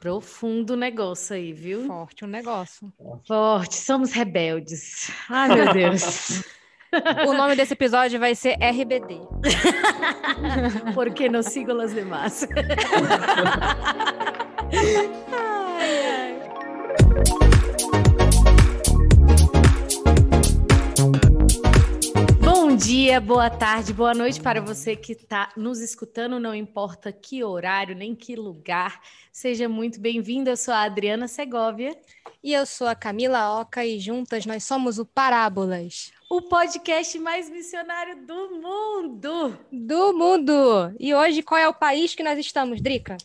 Profundo negócio aí, viu? Forte o um negócio. Forte, somos rebeldes. Ai, meu Deus. o nome desse episódio vai ser RBD. Porque não sigo as demais. dia, boa tarde, boa noite para você que está nos escutando, não importa que horário nem que lugar. Seja muito bem-vindo. Eu sou a Adriana Segovia. E eu sou a Camila Oca e juntas nós somos o Parábolas. O podcast mais missionário do mundo. Do mundo! E hoje qual é o país que nós estamos, Drica?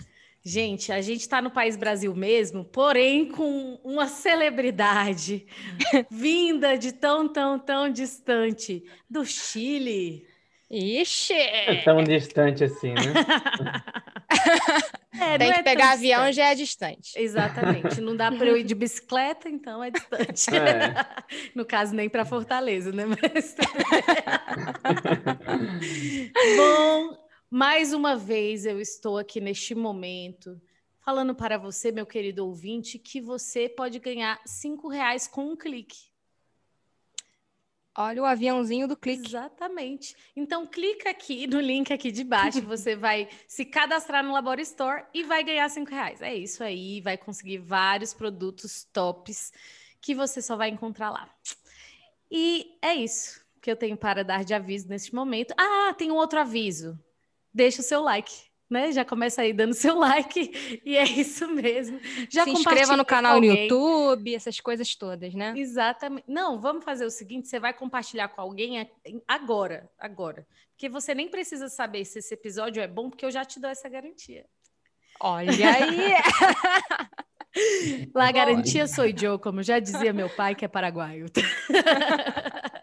Gente, a gente está no país Brasil mesmo, porém com uma celebridade vinda de tão, tão, tão distante do Chile. Ixi! É tão distante assim, né? é, Tem que é pegar avião distante. já é distante. Exatamente. Não dá para eu ir de bicicleta, então é distante. É. no caso, nem para Fortaleza, né? Mas... Bom, mais uma vez eu estou aqui neste momento falando para você, meu querido ouvinte, que você pode ganhar cinco reais com um clique. Olha o aviãozinho do clique. Exatamente. Então, clica aqui no link aqui de baixo. Você vai se cadastrar no Labor Store e vai ganhar cinco reais. É isso aí. Vai conseguir vários produtos tops que você só vai encontrar lá. E é isso que eu tenho para dar de aviso neste momento. Ah, tem um outro aviso. Deixa o seu like né? Já começa aí dando seu like e é isso mesmo. Já Se inscreva no canal no YouTube, essas coisas todas, né? Exatamente. Não, vamos fazer o seguinte: você vai compartilhar com alguém agora, agora. Porque você nem precisa saber se esse episódio é bom, porque eu já te dou essa garantia. Olha aí! La garantia sou eu, como já dizia meu pai, que é paraguaio.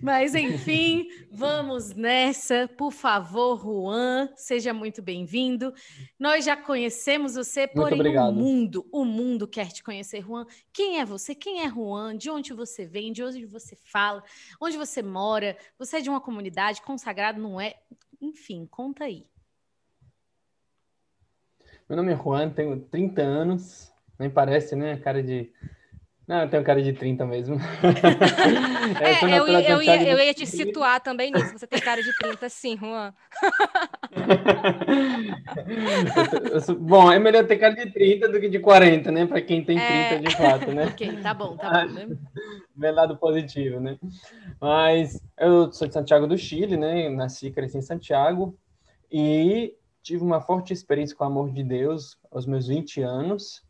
Mas, enfim, vamos nessa. Por favor, Juan, seja muito bem-vindo. Nós já conhecemos você, porém o mundo, o mundo quer te conhecer, Juan. Quem é você? Quem é Juan? De onde você vem? De onde você fala? Onde você mora? Você é de uma comunidade consagrada, não é? Enfim, conta aí. Meu nome é Juan, tenho 30 anos, nem parece, né? Cara de não, eu tenho cara de 30 mesmo. é, eu, eu, eu, ia, eu ia te situar também nisso. Você tem cara de 30, sim, Juan. sou, bom, é melhor ter cara de 30 do que de 40, né? Para quem tem 30 é... de fato, né? ok, tá bom, tá bom. Né? Meu lado positivo, né? Mas eu sou de Santiago do Chile, né? Nasci e cresci em Santiago e tive uma forte experiência com o amor de Deus aos meus 20 anos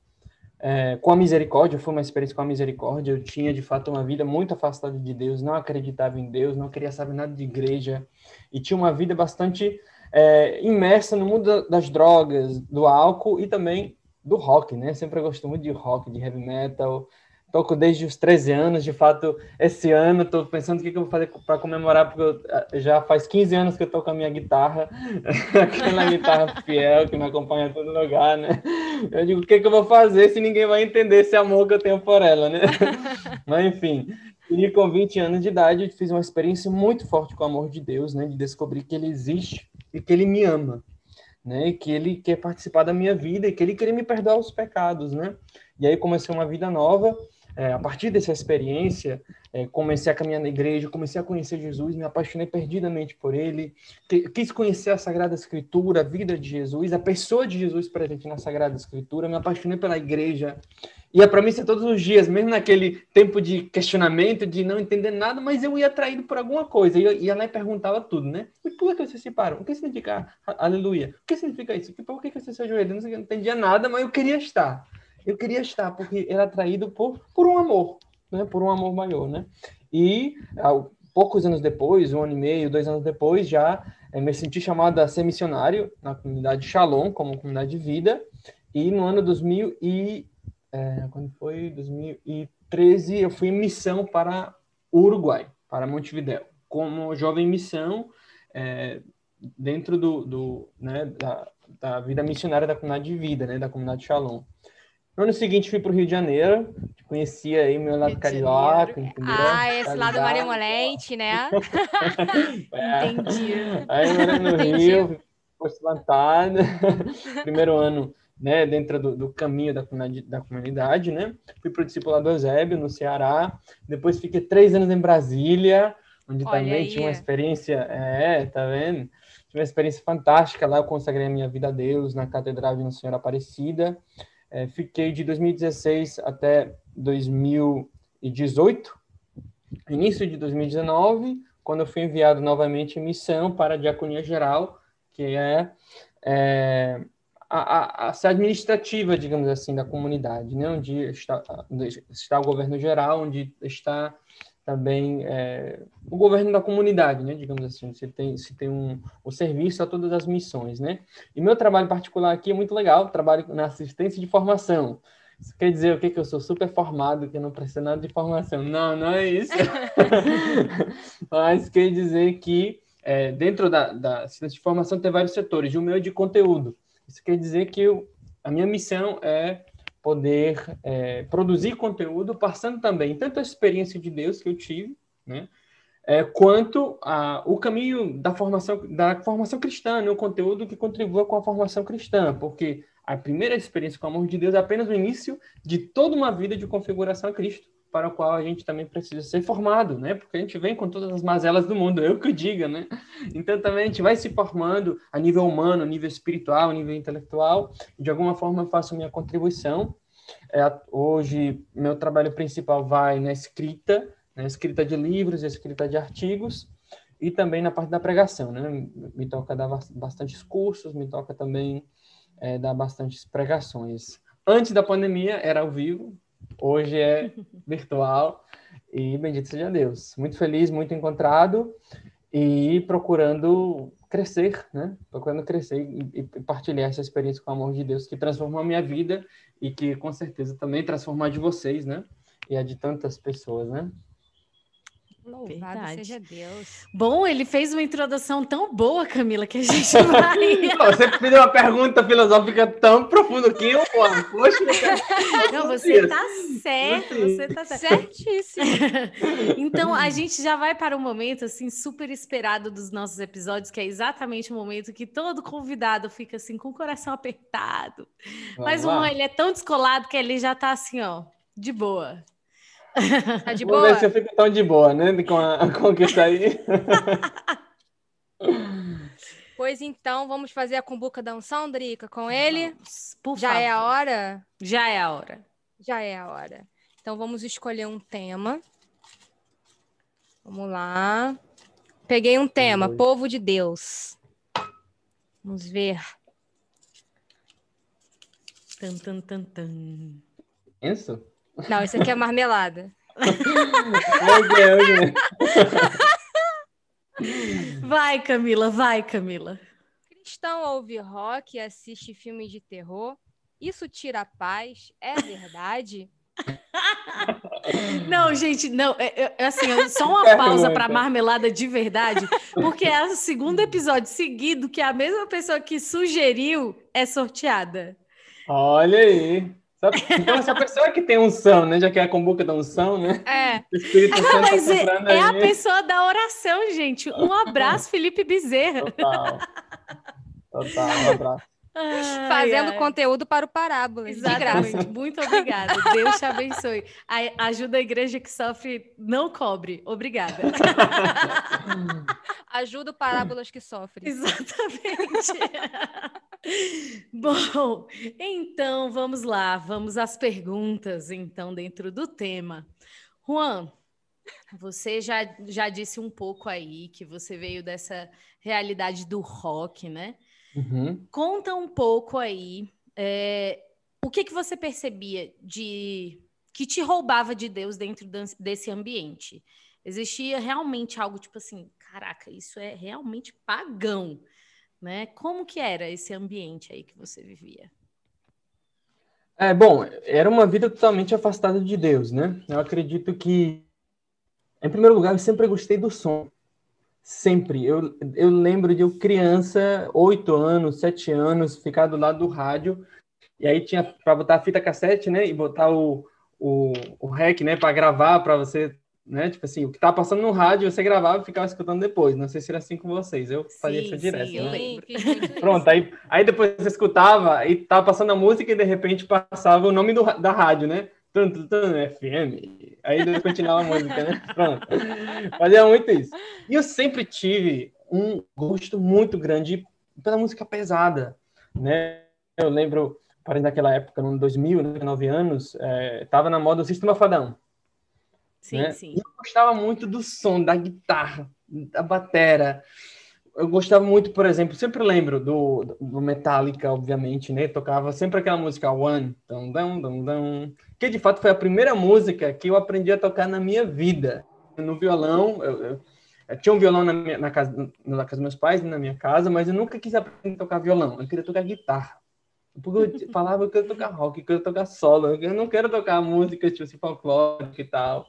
é, com a misericórdia, foi uma experiência com a misericórdia. Eu tinha, de fato, uma vida muito afastada de Deus, não acreditava em Deus, não queria saber nada de igreja, e tinha uma vida bastante é, imersa no mundo das drogas, do álcool e também do rock, né? Sempre gostei muito de rock, de heavy metal, toco desde os 13 anos, de fato, esse ano estou pensando o que, que eu vou fazer para comemorar, porque eu, eh, já faz 15 anos que eu toco a minha guitarra, aquela guitarra fiel que me acompanha em todo lugar, né? Eu digo, o que, que eu vou fazer se ninguém vai entender esse amor que eu tenho por ela, né? Mas, enfim, e com 20 anos de idade, eu fiz uma experiência muito forte com o amor de Deus, né? De descobrir que Ele existe e que Ele me ama, né? E que Ele quer participar da minha vida e que Ele quer me perdoar os pecados, né? E aí comecei uma vida nova, é, a partir dessa experiência, é, comecei a caminhar na igreja, comecei a conhecer Jesus, me apaixonei perdidamente por ele, quis conhecer a Sagrada Escritura, a vida de Jesus, a pessoa de Jesus presente na Sagrada Escritura, me apaixonei pela igreja. Ia para mim ser todos os dias, mesmo naquele tempo de questionamento, de não entender nada, mas eu ia atraído por alguma coisa. E ia lá e perguntava tudo, né? E por que vocês se param? O que significa aleluia? O que significa isso? Por que você se ajoelha? Não entendia nada, mas eu queria estar eu queria estar, porque era atraído por, por um amor, né? Por um amor maior, né? E poucos anos depois, um ano e meio, dois anos depois, já é, me senti chamado a ser missionário na comunidade Shalom, como comunidade de vida. E no ano 2000 e é, quando foi 2013, eu fui em missão para Uruguai, para Montevideo, como jovem missão é, dentro do, do né, da, da vida missionária da comunidade de vida, né, da comunidade Shalom. No ano seguinte fui para o Rio de Janeiro, conhecia aí meu lado carioca, entendeu? Ah, esse lado Maria Molente, né? é. Entendi. Aí eu no Entendi. Rio, foi plantada. Primeiro ano né, dentro do, do caminho da comunidade, da comunidade, né? Fui para o discipulado do Eusébio, no Ceará. Depois fiquei três anos em Brasília, onde Olha também aí. tinha uma experiência... É, tá vendo? Tive uma experiência fantástica lá. Eu consagrei a minha vida a Deus na Catedral de Nossa Senhora Aparecida. É, fiquei de 2016 até 2018. Início de 2019, quando eu fui enviado novamente em missão para a Diaconia Geral, que é... é a, a, a, administrativa, digamos assim, da comunidade, né? onde está, está o governo geral, onde está também é, o governo da comunidade, né? digamos assim, se tem, se tem um, o serviço a todas as missões. Né? E meu trabalho particular aqui é muito legal, trabalho na assistência de formação. Isso quer dizer o quê? Que eu sou super formado, que eu não preciso nada de formação. Não, não é isso. Mas quer dizer que é, dentro da, da assistência de formação tem vários setores, e o meu é de conteúdo. Isso quer dizer que eu, a minha missão é poder é, produzir conteúdo passando também tanto a experiência de Deus que eu tive, né, é, quanto a, o caminho da formação da formação cristã, né, conteúdo que contribua com a formação cristã, porque a primeira experiência com o amor de Deus é apenas o início de toda uma vida de configuração a Cristo para o qual a gente também precisa ser formado, né? Porque a gente vem com todas as mazelas do mundo, eu que diga, né? Então também a gente vai se formando a nível humano, a nível espiritual, a nível intelectual. De alguma forma eu faço minha contribuição. É, hoje meu trabalho principal vai na escrita, na escrita de livros, escrita de artigos e também na parte da pregação, né? Me toca dar bastantes cursos, me toca também é, dar bastantes pregações. Antes da pandemia era ao vivo, Hoje é virtual e bendito seja Deus. Muito feliz, muito encontrado e procurando crescer, né? Procurando crescer e, e partilhar essa experiência com o amor de Deus que transformou a minha vida e que com certeza também transformou a de vocês, né? E a de tantas pessoas, né? Louvado Verdade. seja Deus. Bom, ele fez uma introdução tão boa, Camila, que a gente vai. você fez uma pergunta filosófica tão profunda que eu, poxa. Não, você está certo, você está certíssimo. então, a gente já vai para um momento assim super esperado dos nossos episódios, que é exatamente o momento que todo convidado fica assim com o coração apertado. Vamos Mas o ele é tão descolado que ele já está assim, ó, de boa. Tá de Vou boa? ver se eu fico tão de boa, né? Com a, com que está aí. Pois então, vamos fazer a cumbuca da unção, Drica, com ele? Por Já favor. é a hora? Já é a hora. Já é a hora. Então, vamos escolher um tema. Vamos lá. Peguei um tema, Oi. povo de Deus. Vamos ver. Tan, tan, tan, tan. Isso? Não, isso aqui é marmelada. vai, Camila, vai, Camila. Cristão ouve rock e assiste filme de terror. Isso tira a paz? É verdade? Não, gente, não, é, é assim, só uma pausa para marmelada de verdade, porque é o segundo episódio seguido que a mesma pessoa que sugeriu é sorteada. Olha aí. Então, essa pessoa que tem unção, né? Já que é a combuca da unção, né? É. O Espírito Santo tá Mas é, é a pessoa da oração, gente. Um abraço, Felipe Bezerra. Total. Total, um abraço. Ai, Fazendo ai. conteúdo para o Parábola. Exatamente. Muito obrigada. Deus te abençoe. A ajuda a igreja que sofre, não cobre. Obrigada. Ajuda o Parábolas que sofre. Exatamente. Bom, então vamos lá. Vamos às perguntas, então, dentro do tema. Juan, você já, já disse um pouco aí que você veio dessa realidade do rock, né? Uhum. Conta um pouco aí é, o que, que você percebia de que te roubava de Deus dentro desse ambiente. Existia realmente algo tipo assim, caraca, isso é realmente pagão, né? Como que era esse ambiente aí que você vivia? É, bom, era uma vida totalmente afastada de Deus, né? Eu acredito que, em primeiro lugar, eu sempre gostei do som. Sempre. Eu, eu lembro de eu criança, oito anos, sete anos, ficar do lado do rádio. E aí tinha para botar a fita cassete, né? E botar o, o, o rec, né? Para gravar, para você né? Tipo assim, o que tava passando no rádio, você gravava e ficava escutando depois. Não sei se era assim com vocês. Eu fazia Sim, isso direto. sim, né? Pronto, aí, aí depois você escutava e tava passando a música e de repente passava o nome do, da rádio, né? Tum, tum, tum, FM. Aí depois continuava a música, né? Pronto. Fazia muito isso. E eu sempre tive um gosto muito grande pela música pesada, né? Eu lembro, parei naquela época, no ano 2000, né, 9 anos, é, tava na moda o Sistema Fadão. Sim, né? sim. Eu gostava muito do som, da guitarra, da batera. Eu gostava muito, por exemplo, sempre lembro do, do Metallica, obviamente, né? Tocava sempre aquela música One, dum, dum, dum, dum, que de fato foi a primeira música que eu aprendi a tocar na minha vida. No violão, eu, eu- eu tinha um violão na, minha, na, casa, na casa dos meus pais, na minha casa, mas eu nunca quis aprender a tocar violão, eu queria tocar guitarra. Porque eu falava que eu queria tocar rock, que eu queria tocar solo, eu não quero tocar música tipo assim, folclórica e tal.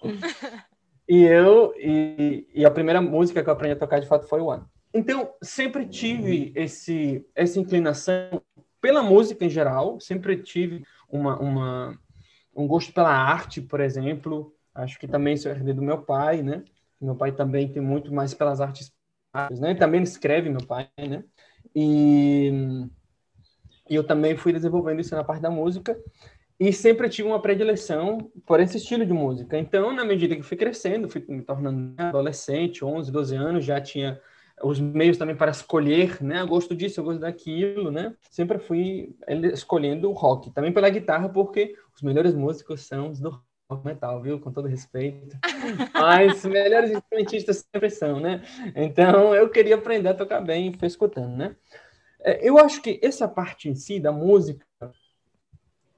E eu, e, e a primeira música que eu aprendi a tocar de fato foi One. Então, sempre tive esse, essa inclinação pela música em geral, sempre tive uma, uma, um gosto pela arte, por exemplo. Acho que também isso é herdei do meu pai, né? Meu pai também tem muito mais pelas artes, né? Também escreve, meu pai, né? E, e eu também fui desenvolvendo isso na parte da música e sempre tive uma predileção por esse estilo de música. Então, na medida que fui crescendo, fui me tornando adolescente, 11, 12 anos, já tinha os meios também para escolher, né? Eu gosto disso, eu gosto daquilo, né? Sempre fui escolhendo o rock, também pela guitarra, porque os melhores músicos são os do rock metal, viu? Com todo respeito. Mas melhores instrumentistas sempre são, né? Então, eu queria aprender a tocar bem e fui escutando, né? É, Eu acho que essa parte em si da música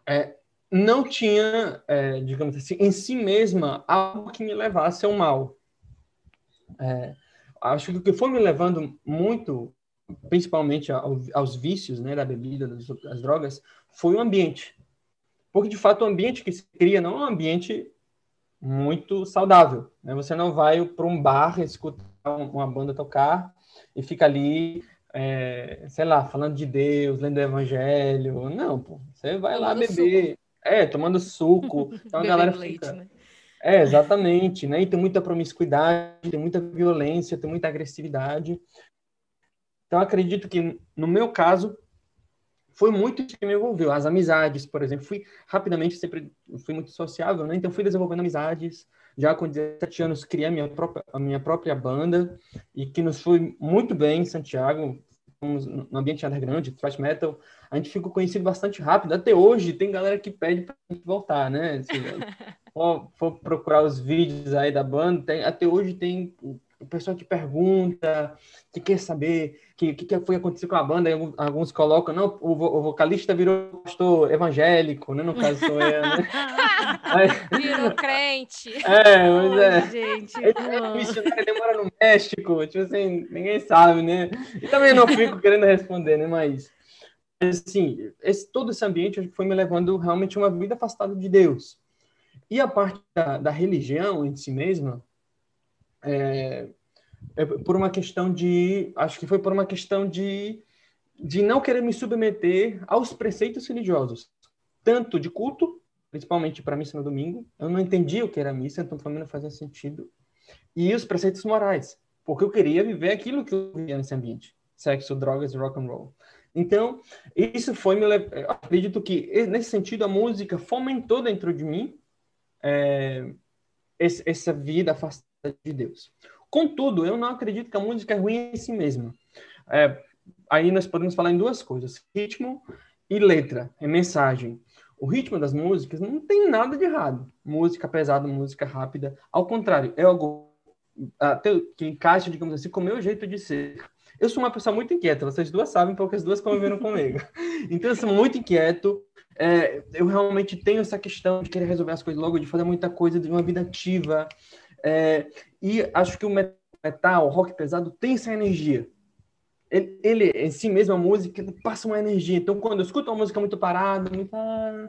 é, não tinha, é, digamos assim, em si mesma algo que me levasse ao mal. É, acho que o que foi me levando muito, principalmente ao- aos vícios, né, da bebida, das, das drogas, foi o ambiente. Porque, de fato, o ambiente que se cria não é um ambiente muito saudável. Né? Você não vai para um bar escutar um- uma banda tocar e fica ali, é, sei lá, falando de Deus, lendo o evangelho. Não, pô. Você vai lá Tomando beber. É, tomando suco. Então a galera leite, fica... né? É, exatamente, né? E tem muita promiscuidade, tem muita violência, tem muita agressividade. Então, acredito que, no meu caso, foi muito isso que me envolveu. As amizades, por exemplo. Fui, rapidamente, sempre fui muito sociável, né? Então, fui desenvolvendo amizades. Já com 17 anos, criei a minha própria, a minha própria banda, e que nos foi muito bem em Santiago. No ambiente underground, thrash metal. A gente ficou conhecido bastante rápido. Até hoje, tem galera que pede pra gente voltar, né? Assim, for, for procurar os vídeos aí da banda, tem- até hoje tem o pessoal que pergunta, que quer saber o que, que, que foi acontecer com a banda. Alguns, colocam, não, o, o vocalista virou pastor evangélico, né? No caso sou eu, né? Aí- Virou crente. é, mas é. Gente. Ele é missionário, ele mora no México, tipo assim, ninguém sabe, né? E também não fico querendo responder, né? Mas, mas, assim, esse, todo esse ambiente foi me levando realmente a uma vida afastada de Deus. E a parte da, da religião em si mesma, é, é por uma questão de, acho que foi por uma questão de, de não querer me submeter aos preceitos religiosos, tanto de culto, principalmente para missa no domingo. Eu não entendia o que era missa, então para mim não fazia sentido. E os preceitos morais, porque eu queria viver aquilo que eu vivia nesse ambiente: sexo, drogas e rock and roll. Então, isso foi me acredito que nesse sentido a música fomentou dentro de mim é, essa vida afastada de Deus. Contudo, eu não acredito que a música é ruim em si mesma. É, aí nós podemos falar em duas coisas: ritmo e letra, é mensagem. O ritmo das músicas não tem nada de errado. Música pesada, música rápida. Ao contrário, é algo até que encaixa, digamos assim, com o meu jeito de ser. Eu sou uma pessoa muito inquieta, vocês duas sabem, porque as duas conviveram comigo. Então, eu sou muito inquieto. é, eu realmente tenho essa questão de querer resolver as coisas logo, de fazer muita coisa, de uma vida ativa. É, e acho que o metal, o rock pesado, tem essa energia. Ele, ele, em si mesmo, a música, ele passa uma energia. Então, quando eu escuto uma música muito parada, muito... ah,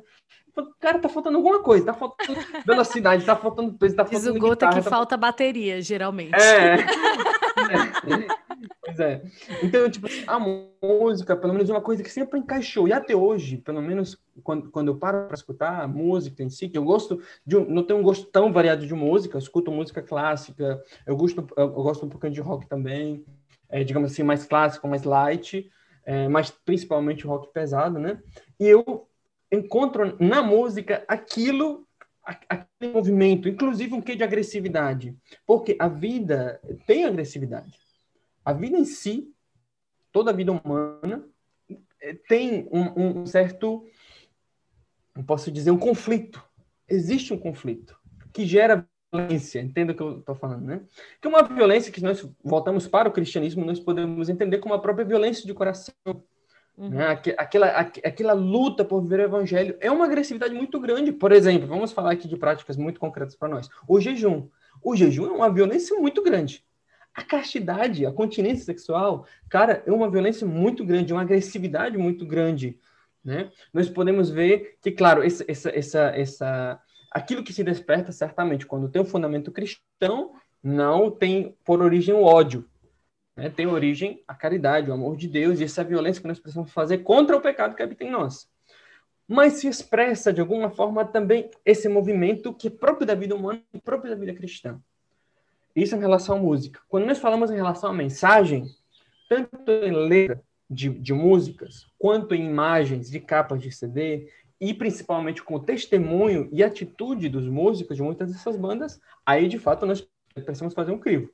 cara, tá faltando alguma coisa, tá faltando velocidade, tá faltando peso, tá Diz faltando o Gota guitarra, que tá falta bateria, geralmente. é. Pois é. Então, tipo, a música, pelo menos, é uma coisa que sempre encaixou. E até hoje, pelo menos quando, quando eu paro para escutar a música em si, que eu gosto de não tenho um gosto tão variado de música, eu escuto música clássica, eu gosto, eu gosto um pouquinho de rock também, é, digamos assim, mais clássico, mais light, é, mas principalmente rock pesado, né? E eu encontro na música aquilo aquele movimento, inclusive um quê de agressividade, porque a vida tem agressividade. A vida em si, toda a vida humana, eh, tem um, um certo, posso dizer, um conflito. Existe um conflito que gera violência, entenda o que eu estou falando, né? Que é uma violência que nós voltamos para o cristianismo, nós podemos entender como a própria violência de coração. Uhum. Né? Aquela, aquela luta por viver o evangelho é uma agressividade muito grande. Por exemplo, vamos falar aqui de práticas muito concretas para nós. O jejum. O jejum é uma violência muito grande. A castidade, a continência sexual, cara, é uma violência muito grande, uma agressividade muito grande, né? Nós podemos ver que, claro, essa, essa, essa, essa, aquilo que se desperta certamente quando tem um fundamento cristão, não tem por origem o ódio, né? Tem origem a caridade, o amor de Deus e essa violência que nós precisamos fazer contra o pecado que habita em nós. Mas se expressa de alguma forma também esse movimento que é próprio da vida humana e próprio da vida cristã. Isso em relação à música. Quando nós falamos em relação à mensagem, tanto em letra de, de músicas, quanto em imagens de capas de CD, e principalmente com o testemunho e atitude dos músicos de muitas dessas bandas, aí de fato nós precisamos fazer um crivo.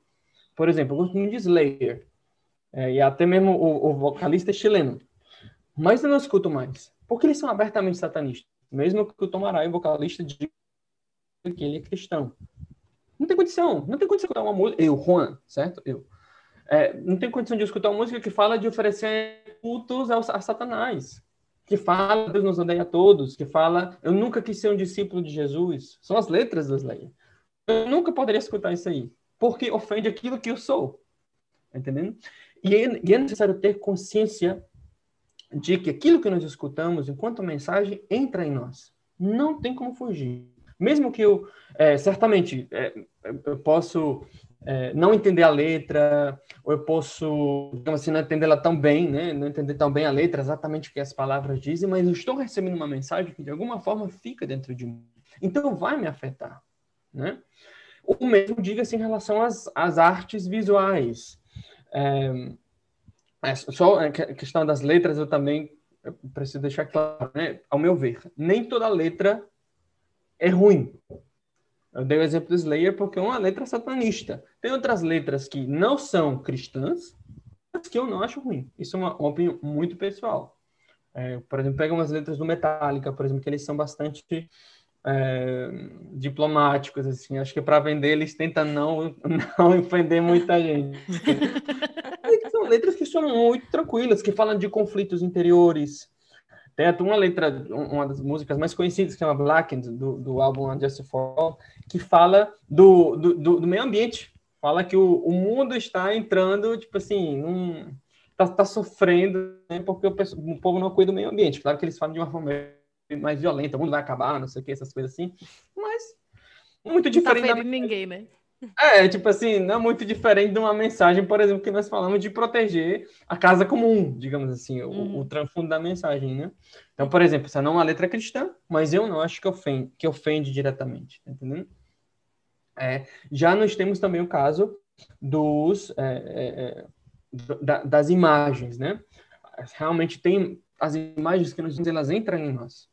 Por exemplo, muito de Slayer, é, e até mesmo o, o vocalista é chileno, mas eu não escuto mais, porque eles são abertamente satanistas, mesmo que o Tom Araya, o vocalista, diga que ele é cristão. Não tem condição. Não tem condição de escutar uma música. Eu, Juan, certo? Eu. É, não tem condição de escutar uma música que fala de oferecer cultos ao, a Satanás. Que fala Deus nos odeia a todos. Que fala eu nunca quis ser um discípulo de Jesus. São as letras das leis. Eu nunca poderia escutar isso aí. Porque ofende aquilo que eu sou. Entendendo? E é, e é necessário ter consciência de que aquilo que nós escutamos enquanto mensagem entra em nós. Não tem como fugir. Mesmo que eu, é, certamente, é, eu posso é, não entender a letra, ou eu posso, digamos assim, não entendê-la tão bem, né? Não entender tão bem a letra, exatamente o que as palavras dizem, mas eu estou recebendo uma mensagem que de alguma forma fica dentro de mim. Então vai me afetar, né? O mesmo diga-se em relação às, às artes visuais. É, é só a questão das letras eu também preciso deixar claro, né? Ao meu ver, nem toda letra é ruim. Eu dei o exemplo do Slayer porque é uma letra satanista. Tem outras letras que não são cristãs, mas que eu não acho ruim. Isso é uma, uma opinião muito pessoal. É, por exemplo, pega umas letras do Metallica, por exemplo, que eles são bastante é, diplomáticos, assim. Acho que para vender eles tentam não, não ofender muita gente. são letras que são muito tranquilas, que falam de conflitos interiores, tem até uma letra, uma das músicas mais conhecidas, que é uma Blackened, do, do álbum Just For All, que fala do, do, do, meio ambiente. Fala que o, o mundo está entrando, tipo assim, num, tá, tá sofrendo, né, porque o, o, povo não cuida do meio ambiente. Claro que eles falam de uma forma mais violenta, o mundo vai acabar, não sei o que, essas coisas assim. Mas muito diferente. Não tá da... ninguém, né? É, tipo assim, não é muito diferente de uma mensagem, por exemplo, que nós falamos de proteger a casa comum, digamos assim, uhum. o, o transfundo da mensagem, né? Então, por exemplo, essa não é uma letra cristã, mas eu não acho que ofende, que ofende diretamente, tá entendendo? É, já nós temos também o caso dos, é, é, é da, das imagens, né? Realmente tem as imagens que nós elas entram em nós.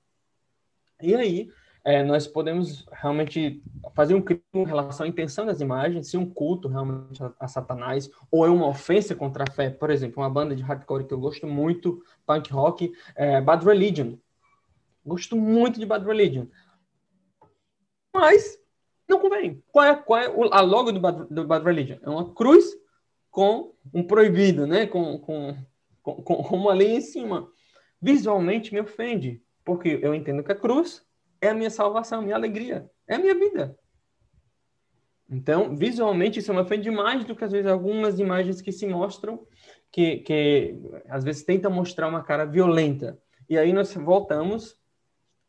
E aí, é, nós podemos realmente fazer um crime em relação à intenção das imagens, se um culto realmente a, a, Satanás, ou é uma ofensa contra a fé. Por exemplo, uma banda de hardcore que eu gosto muito, punk rock, é Bad Religion. Gosto muito de Bad Religion. Mas não convém. Qual é, qual é a logo do Bad, do Bad Religion? É uma cruz com um proibido, né? Com, com, com, com uma linha em cima. Visualmente me ofende, porque eu entendo que a cruz é a minha salvação, minha alegria, é a minha vida. Então, visualmente, isso me ofende mais do que, às vezes, algumas imagens que se mostram, que, que às vezes tentam mostrar uma cara violenta. E aí nós voltamos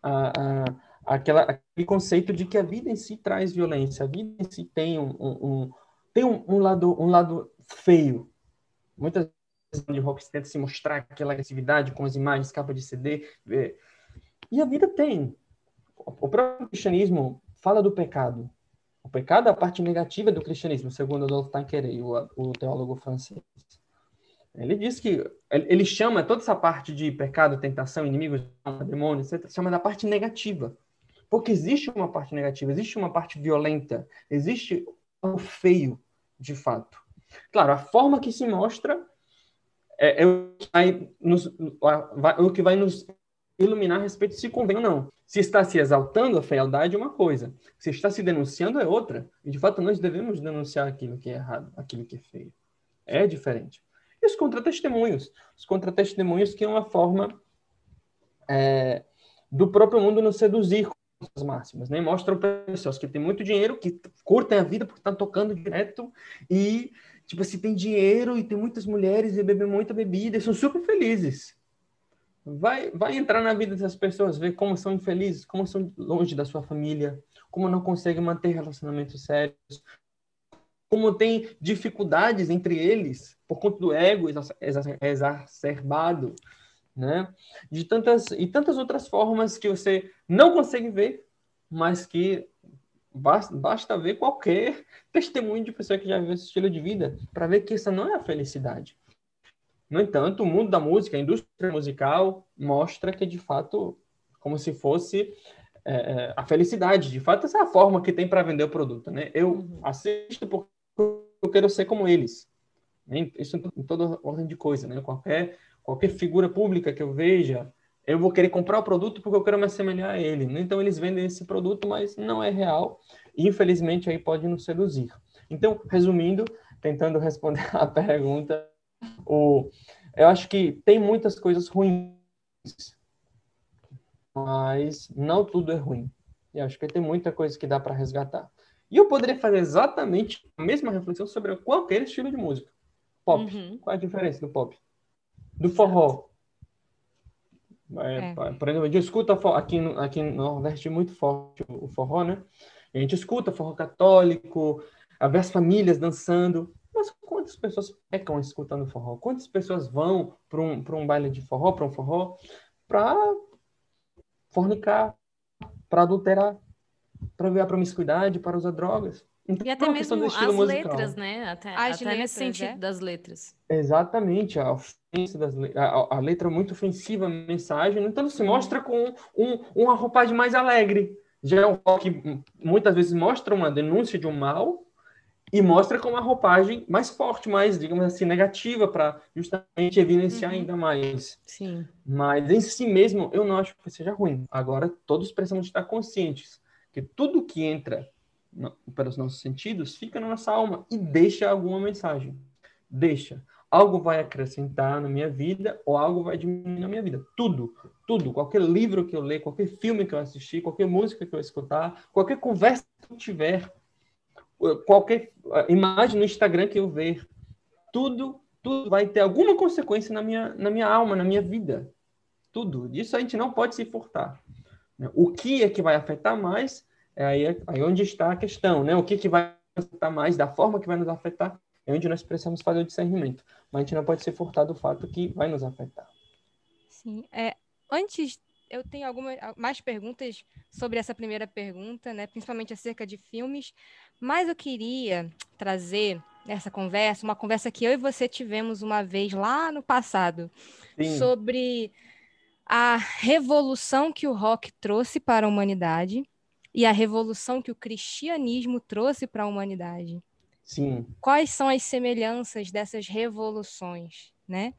a, a, aquela, aquele conceito de que a vida em si traz violência, a vida em si tem um, um, um tem um, um, lado, um lado feio. Muitas vezes de rock tenta se mostrar aquela agressividade com as imagens, capa de CD. E a vida tem. O próprio cristianismo fala do pecado. O pecado é a parte negativa do cristianismo, segundo Adolphe Tanqueray, o, o teólogo francês. Ele diz que ele chama toda essa parte de pecado, tentação, inimigos, demônios, etc., chama da parte negativa. Porque existe uma parte negativa, existe uma parte violenta, existe o feio, de fato. Claro, a forma que se mostra é, é o, que vai nos, vai, é o que vai nos iluminar a respeito de se convém ou não. Se está se exaltando a fealdade é uma coisa, se está se denunciando é outra. E de fato nós devemos denunciar aquilo que é errado, aquilo que é feio. É diferente. E os contra-testemunhos. Os contra-testemunhos que é uma forma é, do próprio mundo nos seduzir com as máximas, né? Mostram pessoas que têm muito dinheiro, que curtem a vida porque estão tocando direto e, tipo, se tem dinheiro e tem muitas mulheres e bebem muita bebida e são super felizes. Vai, vai entrar na vida dessas pessoas, ver como são infelizes, como são longe da sua família, como não conseguem manter relacionamentos sérios, como tem dificuldades entre eles por conta do ego exacerbado, né? De tantas e tantas outras formas que você não consegue ver, mas que basta, basta ver qualquer testemunho de pessoa que já viu esse estilo de vida para ver que isso não é a felicidade. No entanto, o mundo da música, a indústria musical, mostra que, de fato, como se fosse é, é a felicidade. De fato, essa é a forma que tem para vender o produto. Né? Eu uhum. assisto porque eu quero ser como eles. Né? Isso em toda ordem de coisa. Né? Qualquer, qualquer figura pública que eu veja, eu vou querer comprar o produto porque eu quero me assemelhar a ele. Né? Então, eles vendem esse produto, mas não é real. E, infelizmente, aí pode nos seduzir. Então, resumindo, tentando responder a pergunta, o, eu acho que tem muitas coisas ruins, mas não tudo é ruim. Eu acho que tem muita coisa que dá para resgatar. E eu poderia fazer exatamente a mesma reflexão sobre qualquer estilo de música. Pop. Uhum. Qual é a diferença do pop? Do forró. É, é. Por exemplo, a gente escuta aqui no, aqui no Nordeste muito forte o forró, né? A gente escuta forró católico, as famílias dançando. Mas quantas pessoas pecam escutando forró? Quantas pessoas vão para um, um baile de forró, para um forró, para fornicar, para adulterar, para ver a promiscuidade, para usar drogas? Então, e até mesmo as musical. letras, né? Até, as até letras, nesse sentido é? das letras. Exatamente, a ofensa das a, a letra muito ofensiva, a mensagem, então se mostra com um, uma roupagem mais alegre. Já é um rock muitas vezes mostra uma denúncia de um mal, e mostra com uma roupagem mais forte, mais, digamos assim, negativa, para justamente evidenciar uhum. ainda mais. Sim. Mas em si mesmo, eu não acho que seja ruim. Agora, todos precisamos estar conscientes que tudo que entra no, pelos nossos sentidos fica na nossa alma e deixa alguma mensagem. Deixa. Algo vai acrescentar na minha vida ou algo vai diminuir na minha vida. Tudo, tudo. Qualquer livro que eu ler, qualquer filme que eu assistir, qualquer música que eu escutar, qualquer conversa que eu tiver, qualquer imagem no Instagram que eu ver, tudo, tudo vai ter alguma consequência na minha, na minha alma, na minha vida. Tudo. Disso a gente não pode se furtar. Né? O que é que vai afetar mais? É aí, aí onde está a questão, né? O que, que vai afetar mais, da forma que vai nos afetar, é onde nós precisamos fazer o discernimento. Mas a gente não pode se furtar do fato que vai nos afetar. Sim. É, antes eu tenho algumas mais perguntas sobre essa primeira pergunta, né? Principalmente acerca de filmes, mas eu queria trazer essa conversa, uma conversa que eu e você tivemos uma vez lá no passado, Sim. sobre a revolução que o rock trouxe para a humanidade e a revolução que o cristianismo trouxe para a humanidade. Sim. Quais são as semelhanças dessas revoluções, né?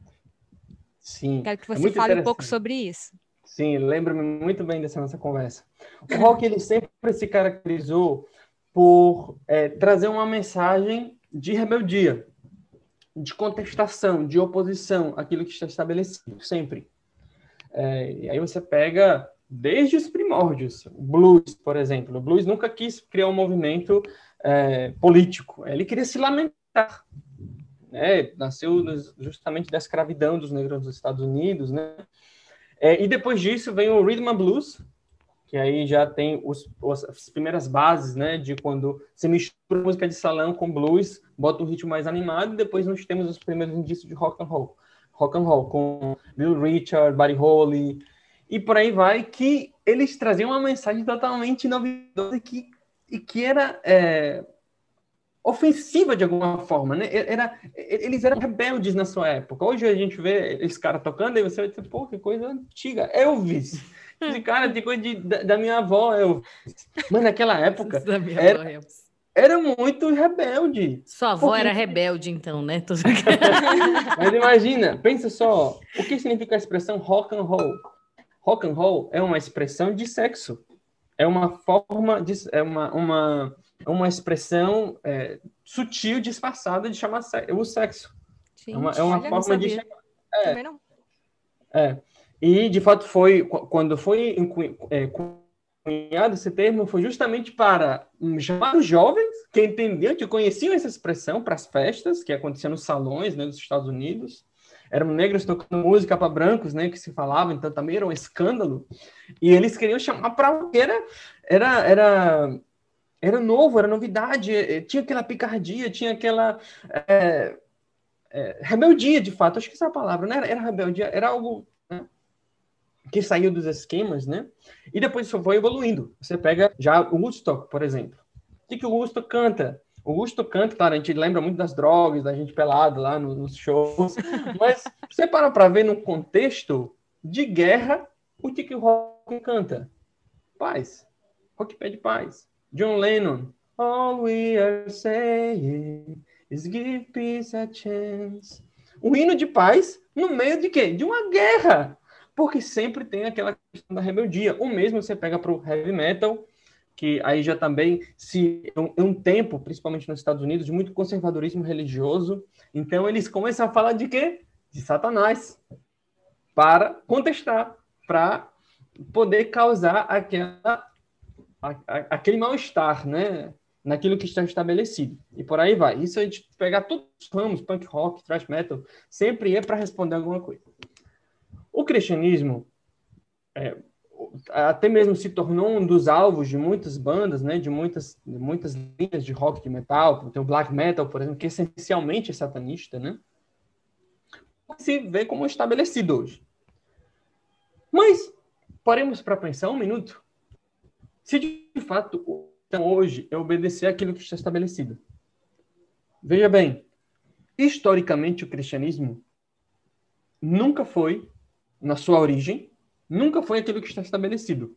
Sim. Quero que é você é fale um pouco sobre isso. Sim, lembro-me muito bem dessa nossa conversa. O rock ele sempre se caracterizou por é, trazer uma mensagem de rebeldia, de contestação, de oposição àquilo que está estabelecido, sempre. É, e aí você pega desde os primórdios, blues, por exemplo. O blues nunca quis criar um movimento é, político, ele queria se lamentar. Né? Nasceu justamente da escravidão dos negros nos Estados Unidos, né? É, e depois disso vem o Rhythm and Blues, que aí já tem os, as primeiras bases, né, de quando você mistura música de salão com blues, bota um ritmo mais animado, e depois nós temos os primeiros indícios de rock and roll, rock and roll com Bill Richard, Buddy Holly e por aí vai, que eles traziam uma mensagem totalmente inovadora que e que era é, ofensiva de alguma forma, né? Era, eles eram rebeldes na sua época. Hoje a gente vê esse cara tocando e você vai dizer, pô, que coisa antiga. Elvis. Esse cara de coisa de, da, da, minha avó, Elvis. Mas naquela época era, avó, era muito rebelde. Sua avó Porque... era rebelde, então, né? Mas imagina, pensa só, o que significa a expressão rock and roll? Rock and roll é uma expressão de sexo. É uma forma de, é uma, uma uma expressão é, sutil, disfarçada de chamar o sexo. Gente, é uma, é uma forma de chamar. É, Também não. É. E, de fato, foi quando foi é, cunhado esse termo, foi justamente para chamar os jovens que entendiam, que conheciam essa expressão para as festas que aconteciam nos salões né, dos Estados Unidos. Eram negros tocando música para brancos, né, que se falava, então também era um escândalo. E eles queriam chamar para o que era, era, era era novo, era novidade, tinha aquela picardia, tinha aquela é, é, rebeldia, de fato, acho que essa é a palavra, não era, era rebeldia, era algo né, que saiu dos esquemas, né? E depois isso foi evoluindo. Você pega já o Woodstock, por exemplo. O que, que o Woodstock canta? O Gusto canta, claro, a gente lembra muito das drogas, da gente pelado lá nos shows, mas você para para ver no contexto de guerra, o que, que o rock canta? Paz. Rock pede paz. John Lennon, All we are saying is give peace a chance. Um hino de paz no meio de quê? De uma guerra. Porque sempre tem aquela questão da rebeldia. O mesmo você pega para o heavy metal, que aí já também se é um, é um tempo, principalmente nos Estados Unidos, de muito conservadorismo religioso. Então eles começam a falar de quê? De Satanás. Para contestar, para poder causar aquela a, a, aquele mal-estar, né? Naquilo que está estabelecido. E por aí vai. Isso a gente pegar todos os ramos, punk rock, thrash metal, sempre é para responder alguma coisa. O cristianismo é, até mesmo se tornou um dos alvos de muitas bandas, né, de muitas, muitas linhas de rock, de metal, tem o black metal, por exemplo, que essencialmente é satanista, né, se vê como estabelecido hoje. Mas, paremos para pensar um minuto, se de fato então, hoje é obedecer aquilo que está estabelecido. Veja bem, historicamente o cristianismo nunca foi, na sua origem, nunca foi aquilo que está estabelecido.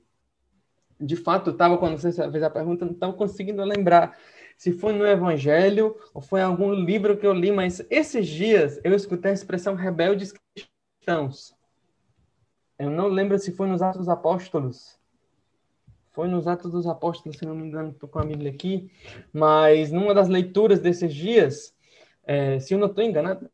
De fato, estava, quando você fez a pergunta, não estava conseguindo lembrar se foi no Evangelho ou foi em algum livro que eu li, mas esses dias eu escutei a expressão rebeldes cristãos. Eu não lembro se foi nos Atos dos Apóstolos, foi nos Atos dos Apóstolos, se não me engano, estou com a Bíblia aqui, mas numa das leituras desses dias, é, se eu não estou enganado.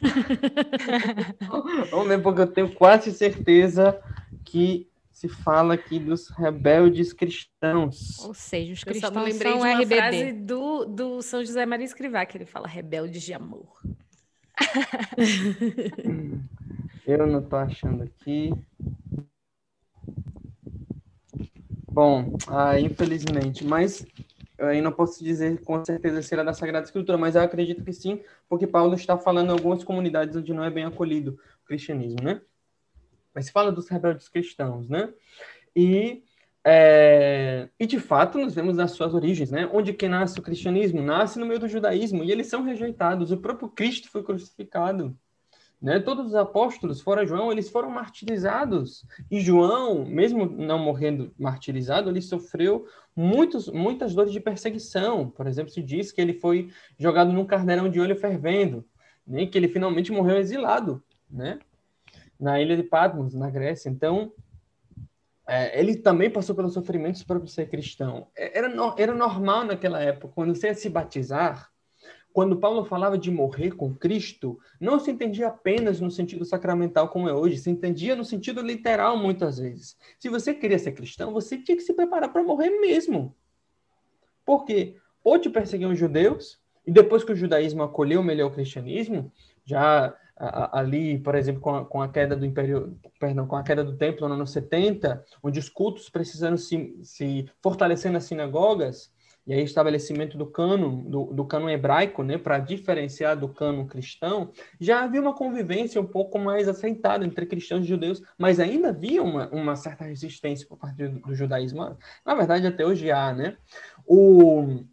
Vamos ver, porque eu tenho quase certeza que se fala aqui dos rebeldes cristãos. Ou seja, os cristãos eu só lembrei são de uma RBD. frase do, do São José Maria Escrivá, que ele fala rebeldes de amor. eu não estou achando aqui. Bom, ah, infelizmente, mas eu não posso dizer com certeza se era da Sagrada Escritura, mas eu acredito que sim, porque Paulo está falando em algumas comunidades onde não é bem acolhido o cristianismo, né? Mas fala dos rebeldes cristãos, né? E, é, e de fato nós vemos as suas origens, né? Onde que nasce o cristianismo? Nasce no meio do judaísmo e eles são rejeitados. O próprio Cristo foi crucificado. Né? Todos os apóstolos, fora João, eles foram martirizados. E João, mesmo não morrendo martirizado, ele sofreu muitos, muitas dores de perseguição. Por exemplo, se diz que ele foi jogado num carneirão de olho fervendo, né? que ele finalmente morreu exilado né? na ilha de Patmos, na Grécia. Então, é, ele também passou pelos sofrimentos para ser cristão. É, era, era normal naquela época, quando você ia se batizar, quando Paulo falava de morrer com Cristo, não se entendia apenas no sentido sacramental como é hoje, se entendia no sentido literal muitas vezes. Se você queria ser cristão, você tinha que se preparar para morrer mesmo. Porque ou te perseguiam os judeus, e depois que o judaísmo acolheu melhor o cristianismo, já ali, por exemplo, com a, com a, queda do Império, perdão, com a queda do templo no ano 70, onde os cultos precisaram se, se fortalecer nas sinagogas, e aí estabelecimento do cano, do, do cano hebraico, né, para diferenciar do cano cristão, já havia uma convivência um pouco mais aceitada entre cristãos e judeus, mas ainda havia uma, uma certa resistência por parte do, do judaísmo. Na verdade, até hoje há, né? O,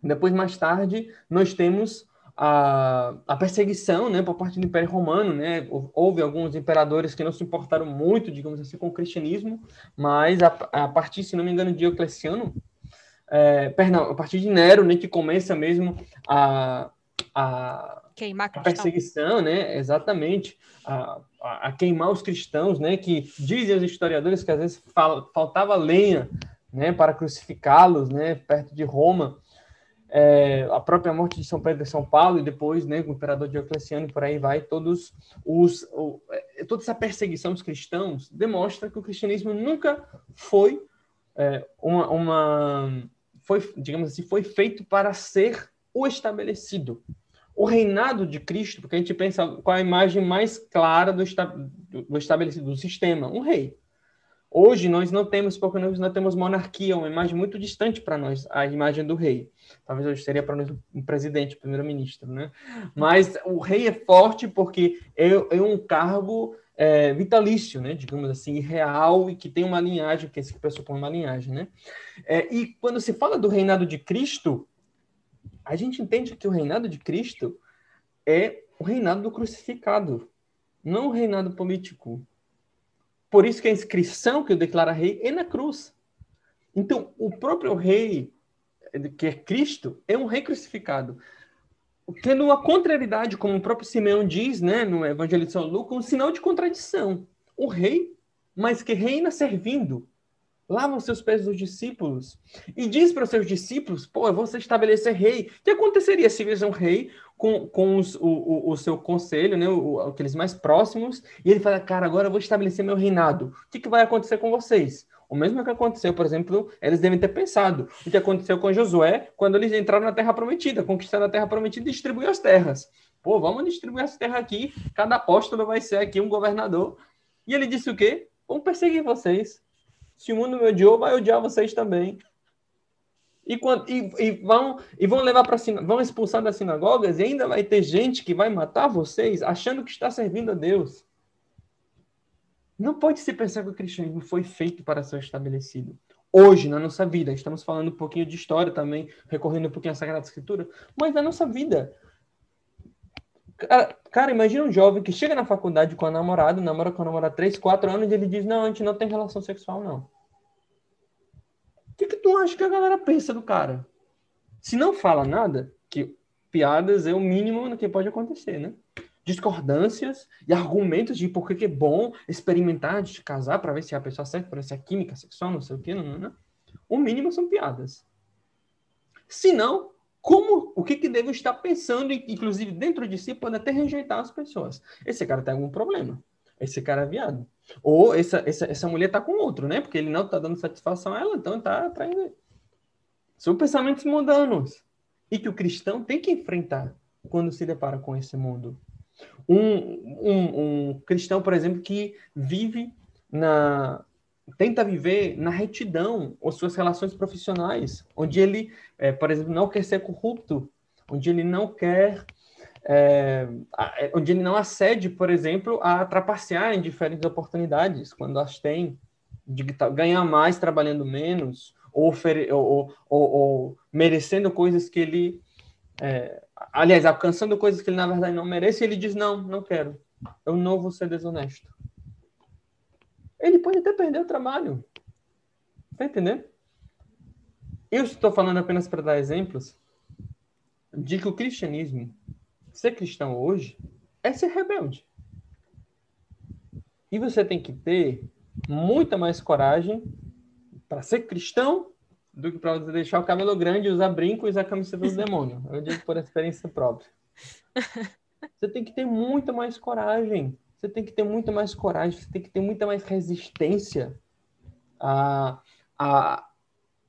depois, mais tarde, nós temos a, a perseguição né, por parte do Império Romano. Né? Houve alguns imperadores que não se importaram muito, digamos assim, com o cristianismo, mas a, a partir, se não me engano, de Diocleciano, é, perdão, a partir de Nero, né, que começa mesmo a, a, queimar a perseguição, né, exatamente, a, a, queimar os cristãos, né, que dizem os historiadores que às vezes fal, faltava lenha, né, para crucificá-los, né, perto de Roma. É, a própria morte de São Pedro e São Paulo, e depois né, o imperador Diocleciano, e por aí vai, todos os, o, é, toda essa perseguição dos cristãos demonstra que o cristianismo nunca foi é, uma, uma, foi, digamos assim, foi feito para ser o estabelecido. O reinado de Cristo, porque a gente pensa qual a imagem mais clara do, do estabelecido, do sistema, um rei. Hoje nós não temos, porque nós não temos monarquia, uma imagem muito distante para nós, a imagem do rei. Talvez hoje seria para nós um presidente, primeiro-ministro, né? Mas o rei é forte porque é, é um cargo é, vitalício, né? Digamos assim, real e que tem uma linhagem, que esse pressupõe uma linhagem, né? É, e quando se fala do reinado de Cristo, a gente entende que o reinado de Cristo é o reinado do crucificado, não o reinado político. Por isso que a inscrição que o declara rei é na cruz. Então, o próprio rei, que é Cristo, é um rei crucificado. Tendo uma contrariedade, como o próprio Simeão diz né, no Evangelho de São Lucas, um sinal de contradição. O rei, mas que reina servindo, lava os seus pés dos discípulos e diz para os seus discípulos: pô, eu vou estabelecer rei. O que aconteceria se viesse um rei com, com os, o, o, o, seu conselho, né, o, aqueles mais próximos, e ele fala, cara, agora eu vou estabelecer meu reinado. O que, que vai acontecer com vocês? O mesmo que aconteceu, por exemplo, eles devem ter pensado o que aconteceu com Josué quando eles entraram na Terra Prometida, conquistaram a Terra Prometida e distribuíram as terras. Pô, vamos distribuir as terras aqui, cada apóstolo vai ser aqui um governador. E ele disse o quê? Vamos perseguir vocês. Se o mundo me odiou, vai odiar vocês também. E, quando, e, e, vão, e vão levar para vão expulsar das sinagogas e ainda vai ter gente que vai matar vocês achando que está servindo a Deus. Não pode se pensar que o cristianismo foi feito para ser estabelecido. Hoje, na nossa vida, estamos falando um pouquinho de história também, recorrendo um pouquinho à Sagrada Escritura, mas na nossa vida. Cara, cara, imagina um jovem que chega na faculdade com a namorada, namora com a namorada 3, 4 anos, e ele diz: Não, a gente não tem relação sexual, não. O que, que tu acha que a galera pensa do cara? Se não fala nada, que piadas é o mínimo que pode acontecer, né? Discordâncias e argumentos de por que é bom experimentar de casar para ver se a pessoa certa, para ver se é química sexual, não sei o quê, não, não, não. O mínimo são piadas. Se não, como, o que, que devo estar pensando, inclusive dentro de si, pode até rejeitar as pessoas. Esse cara tem algum problema. Esse cara é viado. Ou essa, essa, essa mulher tá com outro, né? Porque ele não tá dando satisfação a ela, então tá traindo. São pensamentos mundanos. E que o cristão tem que enfrentar quando se depara com esse mundo. Um, um, um cristão, por exemplo, que vive na. tenta viver na retidão ou suas relações profissionais, onde ele, é, por exemplo, não quer ser corrupto, onde ele não quer é, onde ele não acede, por exemplo, a trapacear em diferentes oportunidades, quando as tem, de ganhar mais trabalhando menos, ou, ou, ou, ou merecendo coisas que ele. É, aliás, alcançando coisas que ele na verdade não merece, ele diz: Não, não quero, eu não vou ser desonesto. Ele pode até perder o trabalho. Tá entendendo? Eu estou falando apenas para dar exemplos de que o cristianismo ser cristão hoje é ser rebelde. E você tem que ter muita mais coragem para ser cristão do que para você deixar o cabelo grande, usar brinco e usar a camisa do demônio. Eu digo por experiência própria. Você tem que ter muita mais coragem. Você tem que ter muita mais coragem. Você tem que ter muita mais resistência a, a,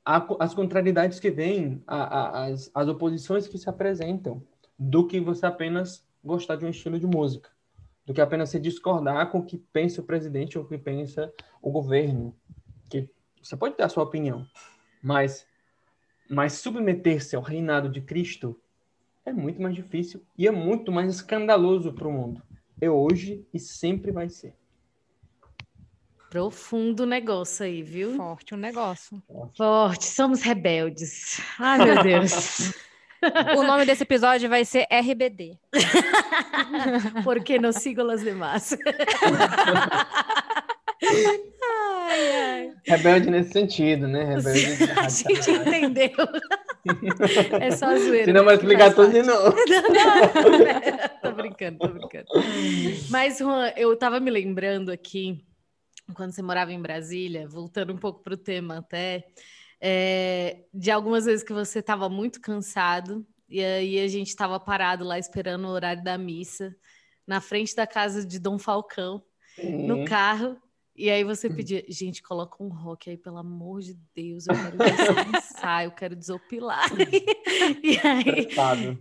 a, as contrariedades que vêm, as, as oposições que se apresentam do que você apenas gostar de um estilo de música, do que apenas se discordar com o que pensa o presidente ou o que pensa o governo. Que você pode ter a sua opinião, mas, mas submeter-se ao reinado de Cristo é muito mais difícil e é muito mais escandaloso para o mundo. É hoje e sempre vai ser. Profundo negócio aí, viu? Forte o um negócio. Forte. Somos rebeldes. Ai, meu Deus. o nome desse episódio vai ser RBD. Porque não sigo as demais. ai, ai. Rebelde nesse sentido, né? Rebelde. A gente entendeu. É só zoeira. Se não vai explicar tudo de novo. Não, não, tô brincando, tô brincando. Mas, Juan, eu tava me lembrando aqui quando você morava em Brasília, voltando um pouco para o tema até, é, de algumas vezes que você estava muito cansado e aí a gente estava parado lá esperando o horário da missa, na frente da casa de Dom Falcão, no carro, e aí você pedia, gente, coloca um rock aí, pelo amor de Deus, eu quero descansar, eu quero desopilar. e aí,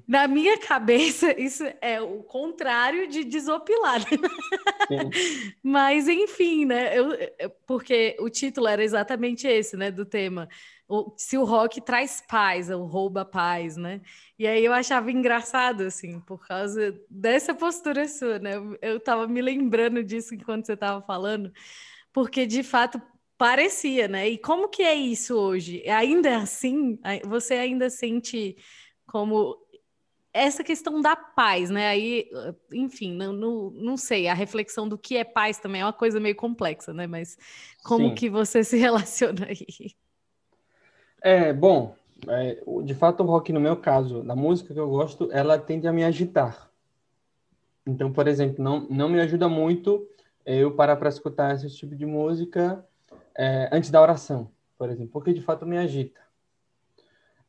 na minha cabeça, isso é o contrário de desopilar. Mas, enfim, né? Eu, porque o título era exatamente esse, né, do tema. O, se o rock traz paz, ou rouba paz, né? E aí eu achava engraçado, assim, por causa dessa postura sua, né? Eu, eu tava me lembrando disso enquanto você tava falando, porque de fato parecia, né? E como que é isso hoje? Ainda é assim? Você ainda sente como essa questão da paz, né? Aí, enfim, não, não, não sei, a reflexão do que é paz também é uma coisa meio complexa, né? Mas como Sim. que você se relaciona aí? É, bom, é, de fato o rock, no meu caso, da música que eu gosto, ela tende a me agitar. Então, por exemplo, não, não me ajuda muito eu parar para escutar esse tipo de música é, antes da oração, por exemplo, porque de fato me agita.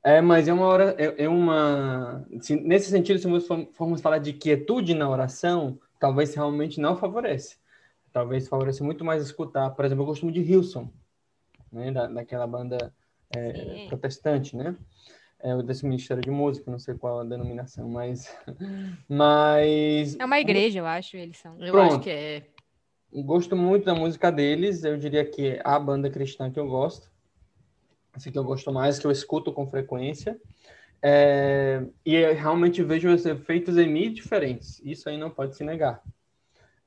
É, mas é uma hora, é, é uma, se, nesse sentido, se formos falar de quietude na oração, talvez realmente não favorece. Talvez favoreça muito mais escutar. Por exemplo, eu gosto muito de Hilson, né, da, daquela banda é, protestante, né? É, desse Ministério de Música, não sei qual a denominação, mas. mas... É uma igreja, eu acho, eles são. Eu Pronto. acho que é. Gosto muito da música deles, eu diria que é a banda cristã que eu gosto. Assim que eu gosto mais, que eu escuto com frequência. É, e realmente vejo os efeitos em mim diferentes. Isso aí não pode se negar.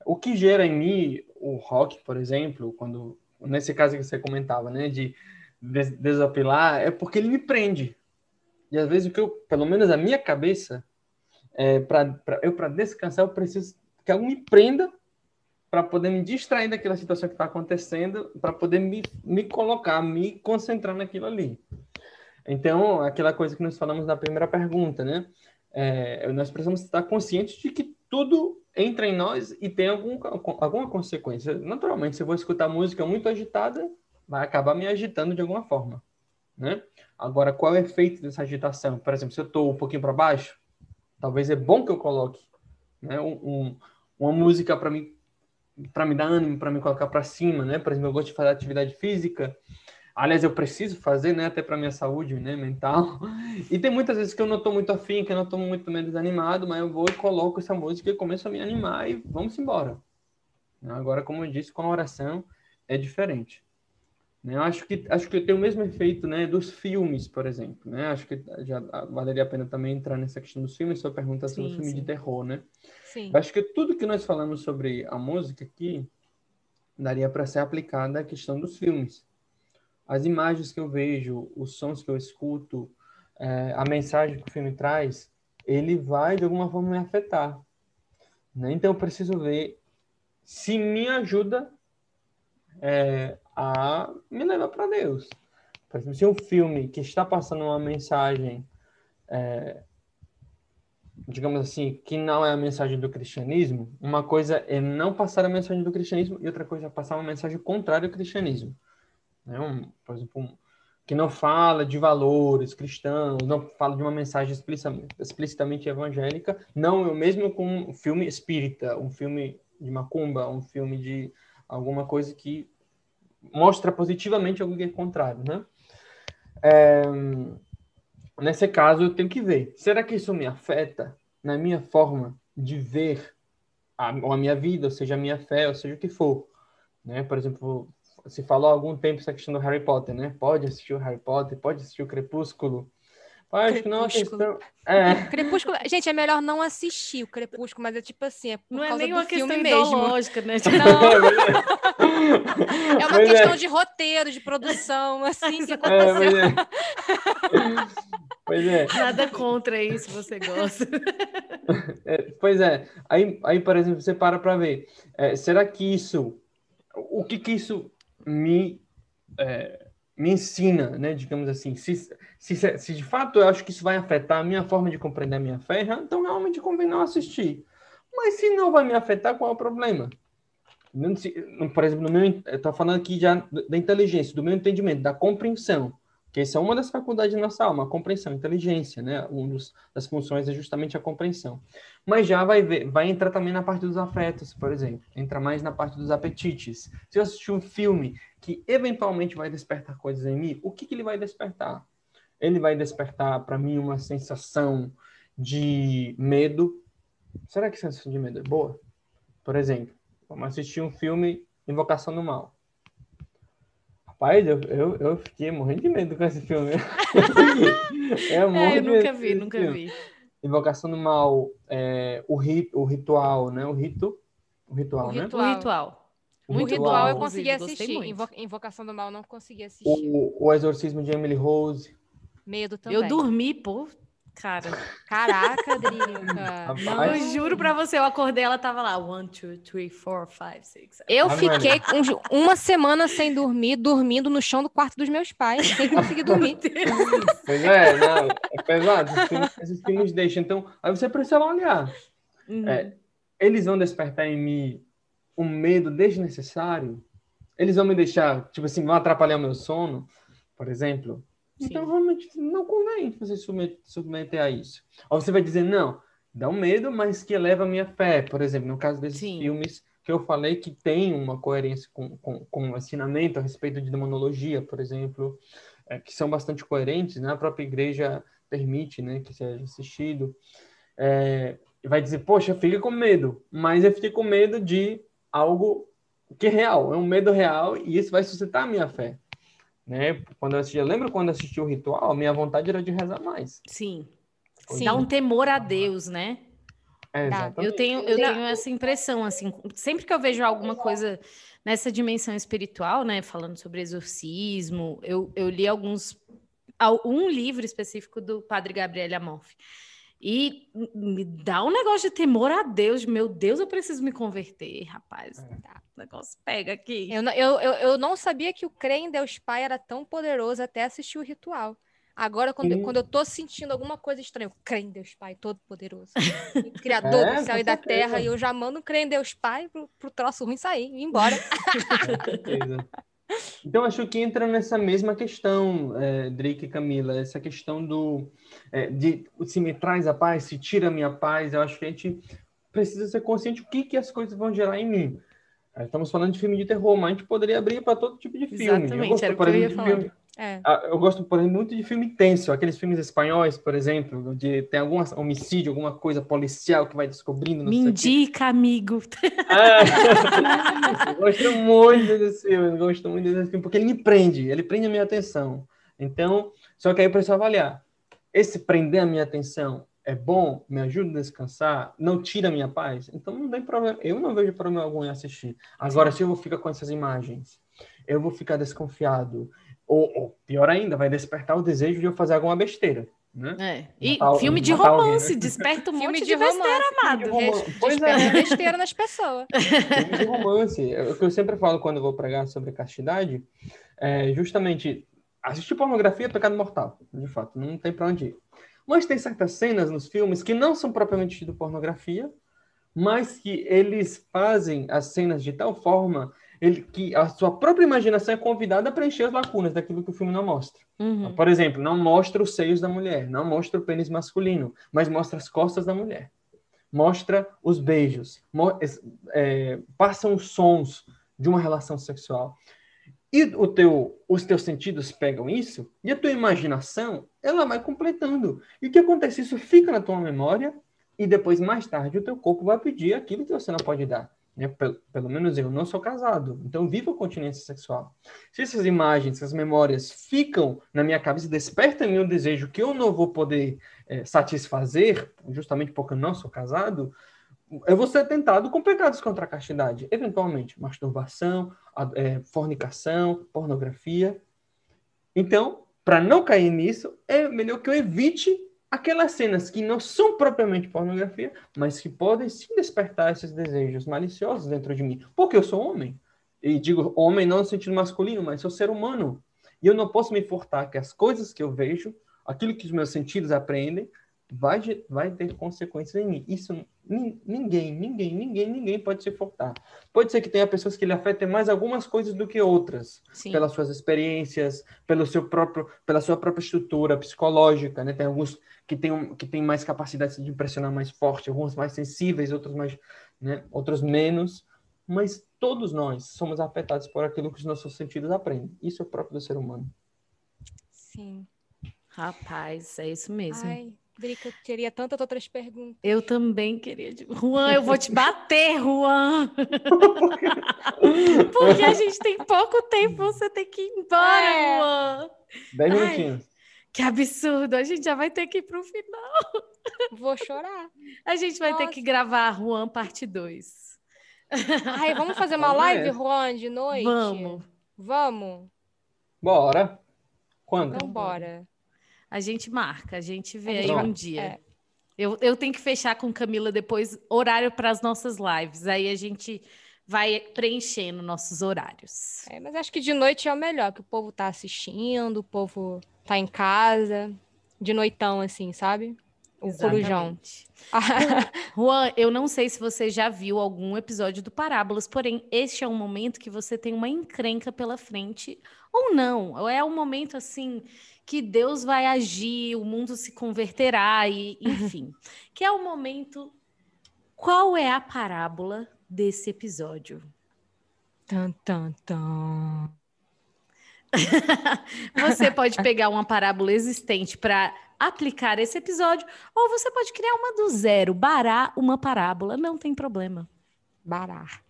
O que gera em mim o rock, por exemplo, quando nesse caso que você comentava, né, de desapilar, é porque ele me prende. E às vezes o que eu, pelo menos a minha cabeça, é, para eu para descansar eu preciso que algo me prenda para poder me distrair daquela situação que está acontecendo, para poder me, me colocar, me concentrar naquilo ali. Então, aquela coisa que nós falamos na primeira pergunta, né? É, nós precisamos estar conscientes de que tudo entra em nós e tem algum, alguma consequência. Naturalmente, se eu vou escutar música muito agitada, vai acabar me agitando de alguma forma, né? Agora, qual é o efeito dessa agitação? Por exemplo, se eu estou um pouquinho para baixo, talvez é bom que eu coloque né, um, um, uma música para me para me dar ânimo, para me colocar para cima, né? Por exemplo, eu gosto de fazer atividade física. Aliás, eu preciso fazer, né? Até para minha saúde, né? Mental. E tem muitas vezes que eu não estou muito afim, que eu não estou muito menos animado, mas eu vou e coloco essa música e começo a me animar e vamos embora. Agora, como eu disse, com a oração é diferente. Né? Eu acho que acho que tem o mesmo efeito, né, dos filmes, por exemplo, né? Acho que já valeria a pena também entrar nessa questão dos filmes, sua pergunta sobre o filme sim. de terror, né? Sim. Eu acho que tudo que nós falamos sobre a música aqui daria para ser aplicada à questão dos filmes. As imagens que eu vejo, os sons que eu escuto, é, a mensagem que o filme traz, ele vai de alguma forma me afetar. Né? Então eu preciso ver se me ajuda é, a me levar para Deus. Por exemplo, se um filme que está passando uma mensagem, é, digamos assim, que não é a mensagem do cristianismo, uma coisa é não passar a mensagem do cristianismo e outra coisa é passar uma mensagem contrária ao cristianismo. Né? Um, por exemplo, um, que não fala de valores cristãos, não fala de uma mensagem explicitamente, explicitamente evangélica, não o mesmo com um filme espírita, um filme de macumba, um filme de alguma coisa que mostra positivamente algo que é contrário, né? É, nesse caso, eu tenho que ver, será que isso me afeta na minha forma de ver a, ou a minha vida, ou seja, a minha fé, ou seja o que for. Né? Por exemplo, se falou há algum tempo essa questão do Harry Potter, né? Pode assistir o Harry Potter, pode assistir o Crepúsculo. Acho que não é questão. É. Crepúsculo, gente, é melhor não assistir o Crepúsculo, mas é tipo assim, é por não é nem uma questão mesmo. ideológica, né? Não, é uma Pois é. questão de roteiro, de produção, assim que É, aconteceu. pois é. pois é. Nada contra se você gosta. É, pois é. Aí, aí, por exemplo, você para para ver. É, será que isso. O que que isso me, é, me ensina, né? Digamos assim. Se, se, se de fato eu acho que isso vai afetar a minha forma de compreender a minha fé, então realmente convém não assistir. Mas se não vai me afetar, qual é o problema? Por exemplo, no meu, eu estou falando aqui já da inteligência, do meu entendimento, da compreensão. Que essa é uma das faculdades da nossa alma, a compreensão, a inteligência, né? Uma das funções é justamente a compreensão. Mas já vai ver, vai entrar também na parte dos afetos, por exemplo. Entra mais na parte dos apetites. Se eu assistir um filme que eventualmente vai despertar coisas em mim, o que, que ele vai despertar? Ele vai despertar para mim uma sensação de medo. Será que a sensação de medo é boa? Por exemplo, vamos assistir um filme Invocação do Mal. Rapaz, eu, eu, eu fiquei morrendo de medo com esse filme. eu, morro É, eu nunca vi, esse nunca filme. vi. Invocação do Mal, é, o, ri, o ritual, né? O rito. O ritual, O né? ritual. O ritual. O Muito ritual bom, eu consegui assistir. muito. Invo- Invocação do Mal eu não consegui assistir. O, o Exorcismo de Emily Rose. Medo também. Eu dormi, pô, cara. Caraca, Drica. Não, eu juro pra você, eu acordei, ela tava lá. One, two, three, four, five, six. seven. Eu Ah, fiquei uns- uma semana sem dormir, dormindo no chão do quarto dos meus pais, sem conseguir dormir. Pois é, não, é pesado. Esses filmes deixam. Então, aí você precisa olhar. Uhum. É, eles vão despertar em mim um medo desnecessário? Eles vão me deixar, tipo assim, vão atrapalhar o meu sono, por exemplo? Então, Sim. realmente, não convém você submet- submeter a isso. Ou você vai dizer, não, dá um medo, mas que eleva a minha fé. Por exemplo, no caso desses Sim. filmes que eu falei que tem uma coerência com, com, com o ensinamento a respeito de demonologia, por exemplo, é, que são bastante coerentes, né? A própria igreja permite, né, que seja assistido. É, vai dizer, poxa, fica com medo, mas eu fiquei com medo de algo que é real, é um medo real e isso vai suscitar a minha fé. Né? Quando eu assisti, eu lembro quando assisti o ritual, a minha vontade era de rezar mais. Sim. Sim. Dá um temor a Deus, né? É. Eu tenho, eu tenho essa impressão, assim, sempre que eu vejo alguma coisa nessa dimensão espiritual, né, falando sobre exorcismo, eu, eu li alguns, al- um livro específico do Padre Gabriel Amalfi, e me dá um negócio de temor a Deus, de, meu Deus, eu preciso me converter, rapaz, É. tá, o negócio pega aqui. Eu, não- eu, eu, eu não sabia que o crer em Deus Pai era tão poderoso até assistir o ritual. Agora, quando, quando eu tô sentindo alguma coisa estranha, eu creio em Deus Pai Todo-Poderoso, Criador É, do céu e da terra, e eu já mando crer em Deus Pai pro, pro troço ruim sair, ir embora. Com certeza. Então, acho que entra nessa mesma questão, é, Drake e Camila, essa questão do é, de se me traz a paz, se tira a minha paz. Eu acho que a gente precisa ser consciente do que, que as coisas vão gerar em mim. Estamos falando de filme de terror, mas a gente poderia abrir para todo tipo de filme. Exatamente, gosto, era o que eu ia falar. filme- É. Ah, Eu gosto, por exemplo, muito de filme tenso, aqueles filmes espanhóis, por exemplo, de tem algum homicídio, alguma coisa policial que vai descobrindo. Me indica, amigo. Eu gosto muito desse filme, gosto muito desse filme, porque ele me prende, ele prende a minha atenção. Então, só que aí eu preciso avaliar. Esse prender a minha atenção é bom? Me ajuda a descansar? Não tira a minha paz? Então não tem problema. Eu não vejo problema algum em assistir. Agora, se eu vou ficar com essas imagens, eu vou ficar desconfiado. Ou, ou, pior ainda, vai despertar o desejo de eu fazer alguma besteira. Né? É. E Matar- filme de matar alguém, romance, né? desperta um Filme monte de de besteira, romance, amado. romance. Pois Desperta é. besteira nas pessoas. Filme de romance. É O que eu sempre falo quando eu vou pregar sobre castidade é justamente assistir pornografia é pecado mortal, de fato, não tem para onde ir. Mas tem certas cenas nos filmes que não são propriamente de pornografia, mas que eles fazem as cenas de tal forma ele, que a sua própria imaginação é convidada a preencher as lacunas daquilo que o filme não mostra. Uhum. Por exemplo, não mostra os seios da mulher, não mostra o pênis masculino, mas mostra as costas da mulher. Mostra os beijos, mo- é, passam os sons de uma relação sexual. E o teu, os teus sentidos pegam isso e a tua imaginação ela vai completando. E o que acontece? Isso fica na tua memória e depois, mais tarde, o teu corpo vai pedir aquilo que você não pode dar. Né? Pelo, pelo menos eu não sou casado, então vivo a continência sexual. Se essas imagens, essas memórias ficam na minha cabeça, despertam em mim um desejo que eu não vou poder é, satisfazer, justamente porque eu não sou casado, eu vou ser tentado com pecados contra a castidade, eventualmente masturbação, é, fornicação, pornografia. Então, para não cair nisso, é melhor que eu evite aquelas cenas que não são propriamente pornografia, mas que podem sim despertar esses desejos maliciosos dentro de mim, porque eu sou homem. E digo homem não no sentido masculino, mas sou ser humano. E eu não posso me furtar que as coisas que eu vejo, aquilo que os meus sentidos aprendem, vai, vai ter consequências em mim. Isso ninguém, ninguém, ninguém, ninguém pode se furtar. Pode ser que tenha pessoas que lhe afetem mais algumas coisas do que outras, Sim. pelas suas experiências, pelo seu próprio, pela sua própria estrutura psicológica, né? Tem alguns que têm que tem mais capacidade de impressionar mais forte, alguns mais sensíveis, outros mais, né? Outros menos, mas todos nós somos afetados por aquilo que os nossos sentidos aprendem. Isso é próprio do ser humano. Sim. Rapaz, é isso mesmo. Ai. Drica, eu queria tantas outras perguntas. Eu também queria. Juan, eu vou te bater, Juan. Porque a gente tem pouco tempo, você tem que ir embora, é. Juan. Dez minutinhos. Que absurdo, a gente já vai ter que ir para o final. Vou chorar. A gente vai Nossa. ter que gravar Juan parte 2. Ai, vamos fazer uma live, Juan, de noite? Vamos. Vamos? Bora. Quando? Então, bora. A gente marca, a gente vê aí um dia. É. Eu, eu tenho que fechar com Camila depois horário para as nossas lives. Aí a gente vai preenchendo nossos horários. É, mas acho que de noite é o melhor, que o povo tá assistindo, o povo tá em casa, de noitão, assim, sabe? O corujão. Juan, eu não sei se você já viu algum episódio do Parábolas, porém, este é um momento que você tem uma encrenca pela frente, ou não. É um momento, assim, que Deus vai agir, o mundo se converterá, e enfim. que é o momento. Qual é a parábola desse episódio? Tan, tan, tan. você pode pegar uma parábola existente para aplicar esse episódio, ou você pode criar uma do zero, barar uma parábola, não tem problema. Barar.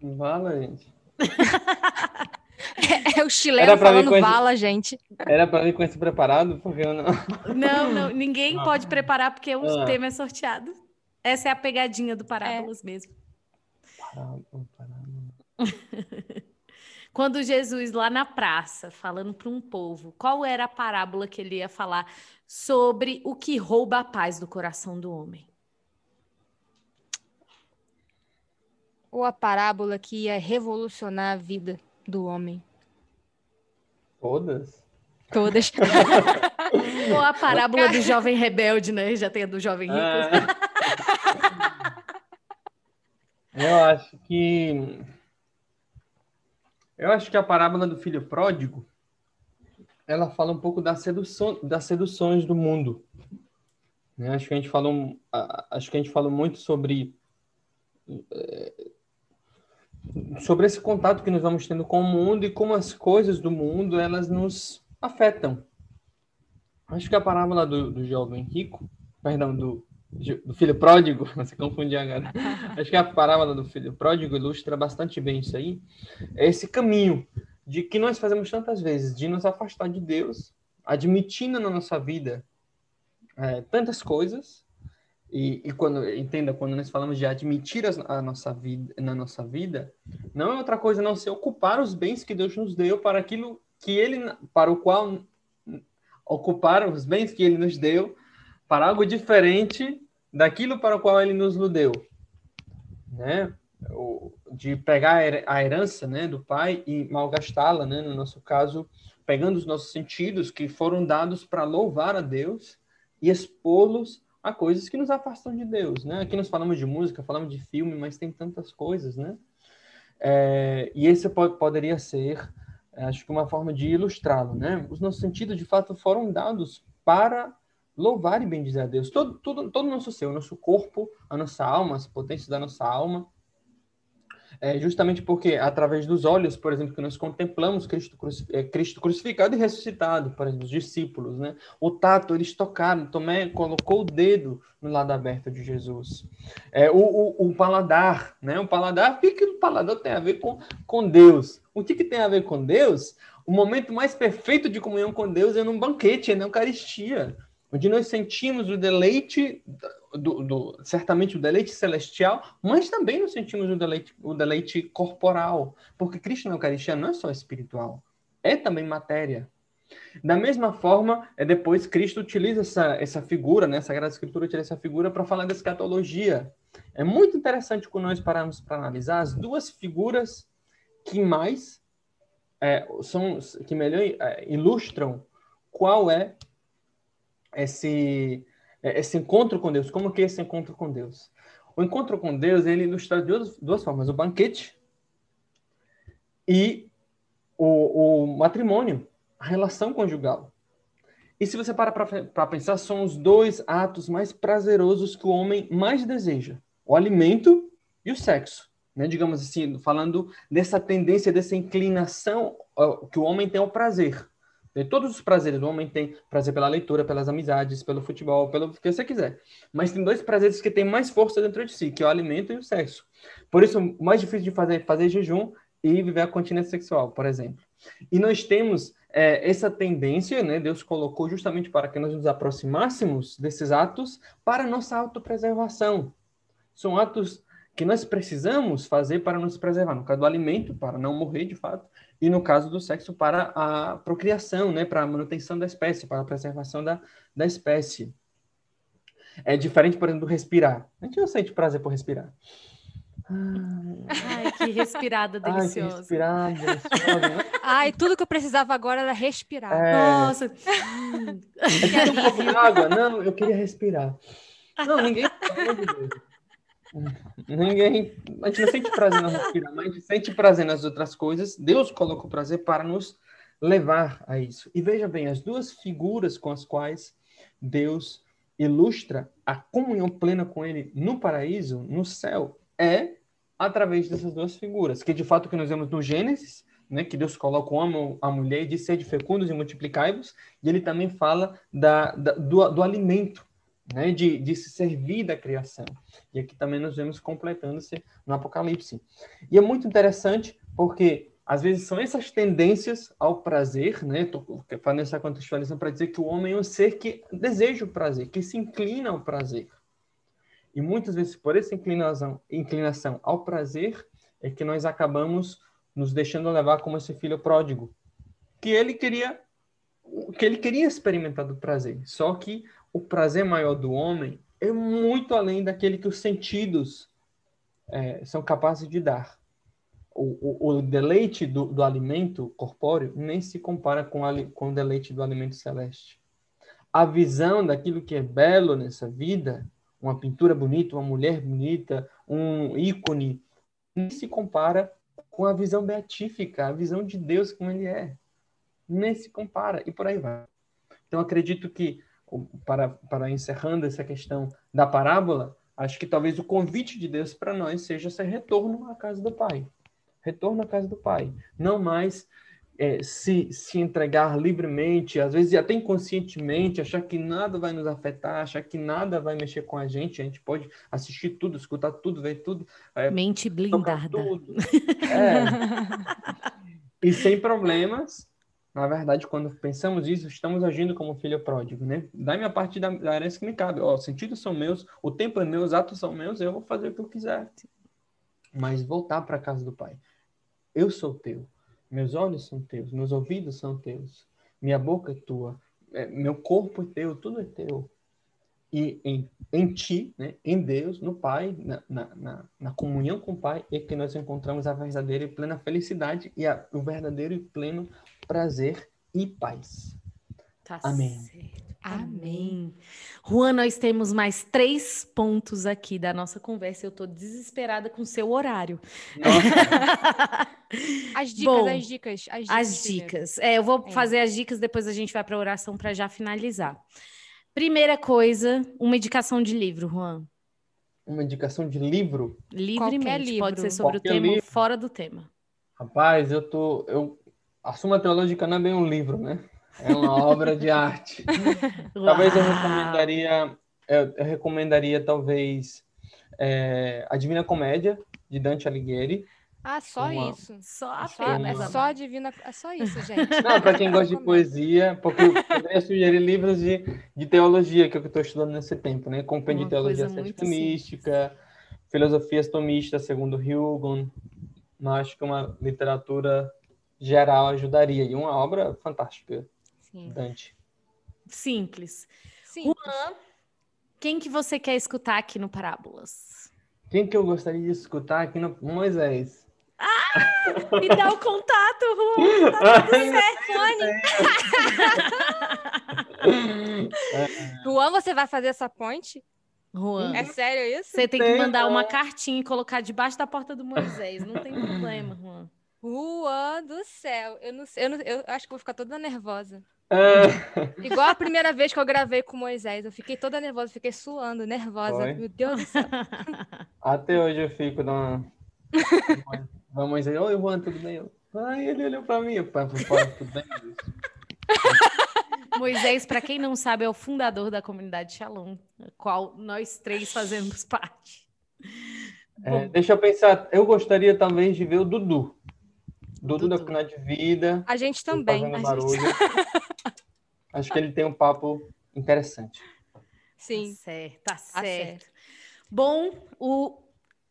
Vala, gente. É, é o chileno falando esse... vala, gente. Era para vir com esse preparado, porque eu não. Não, não ninguém ah. pode preparar porque o ah. tema é sorteado. Essa é a pegadinha do Parábolas é. mesmo. Parábola, parábola. Quando Jesus, lá na praça, falando para um povo, qual era a parábola que ele ia falar sobre o que rouba a paz do coração do homem? Ou a parábola que ia revolucionar a vida do homem? Todas? Todas. Ou a parábola do jovem rebelde, né? Já tem a do jovem rico. Ah. Eu acho que. Eu acho que a parábola do filho pródigo ela fala um pouco da sedução, das seduções do mundo. Né? Acho que a gente falou, acho que a gente falou muito sobre eh, sobre esse contato que nós vamos tendo com o mundo e como as coisas do mundo elas nos afetam. Acho que a parábola do, do jovem rico, perdão, do, do filho pródigo, você confundiu agora. Acho que a parábola do filho pródigo ilustra bastante bem isso aí. É esse caminho de que nós fazemos tantas vezes, de nos afastar de Deus, admitindo na nossa vida é, tantas coisas e, e, quando entenda quando nós falamos de admitir as, a nossa vida na nossa vida não é outra coisa não ser ocupar os bens que Deus nos deu para aquilo que ele para o qual ocupar os bens que ele nos deu para algo diferente daquilo para o qual ele nos deu né de pegar a herança né do pai e malgastá-la né no nosso caso pegando os nossos sentidos que foram dados para louvar a Deus e expô-los há coisas que nos afastam de Deus, né? Aqui nós falamos de música, falamos de filme, mas tem tantas coisas, né? É, e esse pode, poderia ser, é, acho que uma forma de ilustrá-lo, né? Os nossos sentidos, de fato, foram dados para louvar e bendizer a Deus. Todo, todo, todo o nosso ser, o nosso corpo, a nossa alma, as potências da nossa alma, É justamente porque, através dos olhos, por exemplo, que nós contemplamos Cristo, é, Cristo crucificado e ressuscitado, para os discípulos, né? O tato, eles tocaram, Tomé colocou o dedo no lado aberto de Jesus. É, o, o, o paladar, né? O paladar, o que o paladar tem a ver com, com Deus? O que, que tem a ver com Deus? O momento mais perfeito de comunhão com Deus é num banquete, é na Eucaristia, onde nós sentimos o deleite do, do, certamente o deleite celestial, mas também nos sentimos o deleite, o deleite corporal, porque Cristo na Eucaristia não é só espiritual, é também matéria. Da mesma forma, é depois Cristo utiliza essa, essa figura, né? a Sagrada Escritura utiliza essa figura para falar da escatologia. É muito interessante quando nós pararmos para analisar as duas figuras que mais é, são, que melhor é, ilustram qual é esse esse encontro com Deus. Como que é esse encontro com Deus? O encontro com Deus, ele ilustra de duas, duas formas. O banquete e o, o matrimônio, a relação conjugal. E se você para para pensar, são os dois atos mais prazerosos que o homem mais deseja: o alimento e o sexo. Né? Digamos assim, falando dessa tendência, dessa inclinação que o homem tem ao prazer. Tem todos os prazeres. O homem tem prazer pela leitura, pelas amizades, pelo futebol, pelo que você quiser. Mas tem dois prazeres que têm mais força dentro de si, que é o alimento e o sexo. Por isso, o mais difícil de fazer é fazer jejum e viver a continência sexual, por exemplo. E nós temos é, essa tendência, né? Deus colocou justamente para que nós nos aproximássemos desses atos para nossa autopreservação. São atos que nós precisamos fazer para nos preservar. No caso do alimento, para não morrer de fato, e no caso do sexo para a procriação, né, para a manutenção da espécie, para a preservação da, da espécie. É diferente, por exemplo, do respirar. A gente não sente prazer por respirar. Ai, que respirada deliciosa. Ai, que respirada deliciosa. Né? Ai, tudo que eu precisava agora era respirar. É... Nossa. É um pouco de água? Não, eu queria respirar. Não, ninguém. Ninguém. A gente não sente prazer na respirar, mas a gente sente prazer nas outras coisas. Deus coloca o prazer para nos levar a isso. E veja bem, as duas figuras com as quais Deus ilustra a comunhão plena com Ele no paraíso, no céu, é através dessas duas figuras, que de fato que nós vemos no Gênesis, né, que Deus coloca o homem, a mulher e diz de fecundos e multiplicai-vos, e ele também fala da, da do, do alimento, né, de, de se servir da criação. E aqui também nós vemos completando-se no Apocalipse. E é muito interessante porque às vezes são essas tendências ao prazer, né? Estou fazendo essa contextualização para dizer que o homem é um ser que deseja o prazer, que se inclina ao prazer. E muitas vezes, por essa inclinação, inclinação ao prazer, é que nós acabamos nos deixando levar como esse filho pródigo, que ele queria que ele queria experimentar do prazer, só que o prazer maior do homem é muito além daquele que os sentidos é, são capazes de dar. O, o, o deleite do, do, alimento corpóreo nem se compara com, a, com o deleite do alimento celeste. A visão daquilo que é belo nessa vida, uma pintura bonita, uma mulher bonita, um ícone, nem se compara com a visão beatífica, a visão de Deus como ele é. Nem se compara, e por aí vai. Então, acredito que para, para encerrando essa questão da parábola, acho que talvez o convite de Deus para nós seja esse retorno à casa do Pai. Retorno à casa do Pai. Não mais é, se, se entregar livremente, às vezes até inconscientemente, achar que nada vai nos afetar, achar que nada vai mexer com a gente, a gente pode assistir tudo, escutar tudo, ver tudo. É, Mente blindada. Tudo. É. e sem problemas, na verdade, quando pensamos isso, estamos agindo como filho pródigo, né? Dá-me a parte da, da herança que me cabe. Ó, os sentidos são meus, o tempo é meu, os atos são meus, eu vou fazer o que eu quiser. Mas voltar para a casa do Pai. Eu sou teu. Meus olhos são teus, meus ouvidos são teus. Minha boca é tua, é, meu corpo é teu, tudo é teu. E em, em ti, né, em Deus, no Pai, na, na, na, na comunhão com o Pai, é que nós encontramos a verdadeira e plena felicidade e a, o verdadeiro e pleno prazer e paz. Tá Amém. Certo. Amém. Juan, nós temos mais três pontos aqui da nossa conversa. Eu estou desesperada com o seu horário. as dicas, Bom, as dicas, as dicas. As dicas. É, eu vou é. fazer as dicas, depois a gente vai para a oração para já finalizar. Primeira coisa, uma indicação de livro, Juan. uma indicação de livro? Livremente, livro. pode ser sobre Qualquer o tema ou livro. fora do tema. Rapaz, eu tô. Eu, a Suma Teológica não é bem um livro, né? É uma obra de arte. Talvez eu recomendaria. Eu, eu recomendaria, talvez, é, A Divina Comédia, de Dante Alighieri. Ah, só Uma- isso. Só Só, apenas. é uma- só a divina. É só isso, gente. Não, para quem gosta de poesia, porque eu poderia sugerir livros de, de teologia, que é o que eu estou estudando nesse tempo, né? Compêndio Uma de Teologia Cética Mística, Filosofias Tomistas, segundo Hugon. Mas acho que uma literatura geral ajudaria. E uma obra fantástica, Sim. Dante. Simples. Sim. Juan, quem que você quer escutar aqui no Parábolas? Quem que eu gostaria de escutar aqui no Moisés? Me dá o contato, Juan. Juan, você vai fazer essa ponte? Juan, É sério isso? você tem que Tem, mandar uma não. cartinha e colocar debaixo da porta do Moisés. Não tem problema, Juan. Juan do céu. Eu não sei, eu, não- eu acho que vou ficar toda nervosa. Ah, Igual a primeira vez que eu gravei com o Moisés. Eu fiquei toda nervosa, fiquei suando, nervosa. Foi? Meu Deus do céu. até hoje eu fico numa... Vamos dizer, oi Juan, tudo bem? Eu, Ai, ele olhou para mim, "Pô, tudo bem? Moisés, para quem não sabe, é o fundador da comunidade Shalom, qual nós três fazemos parte. É, deixa eu pensar, eu gostaria talvez de ver o Dudu. Dudu, da. Comunidade de Vida. A gente também. a gente- barulho. Acho que ele tem um papo interessante. Tá Sim. certo, tá Tá certo. Bom, o...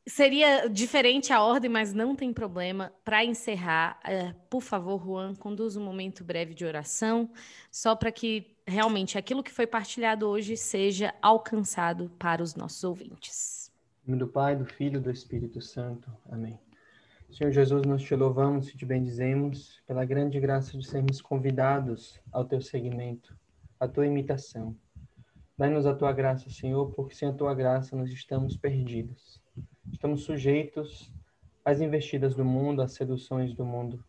seria diferente a ordem, mas não tem problema. Para encerrar, eh, por favor, Juan, conduz um momento breve de oração, só para que realmente aquilo que foi partilhado hoje seja alcançado para os nossos ouvintes. Em nome do Pai, do Filho e do Espírito Santo. Amém. Senhor Jesus, nós te louvamos e te bendizemos pela grande graça de sermos convidados ao teu seguimento, à tua imitação. Dai-nos a tua graça, Senhor, porque sem a tua graça nós estamos perdidos. Estamos sujeitos às investidas do mundo, às seduções do mundo.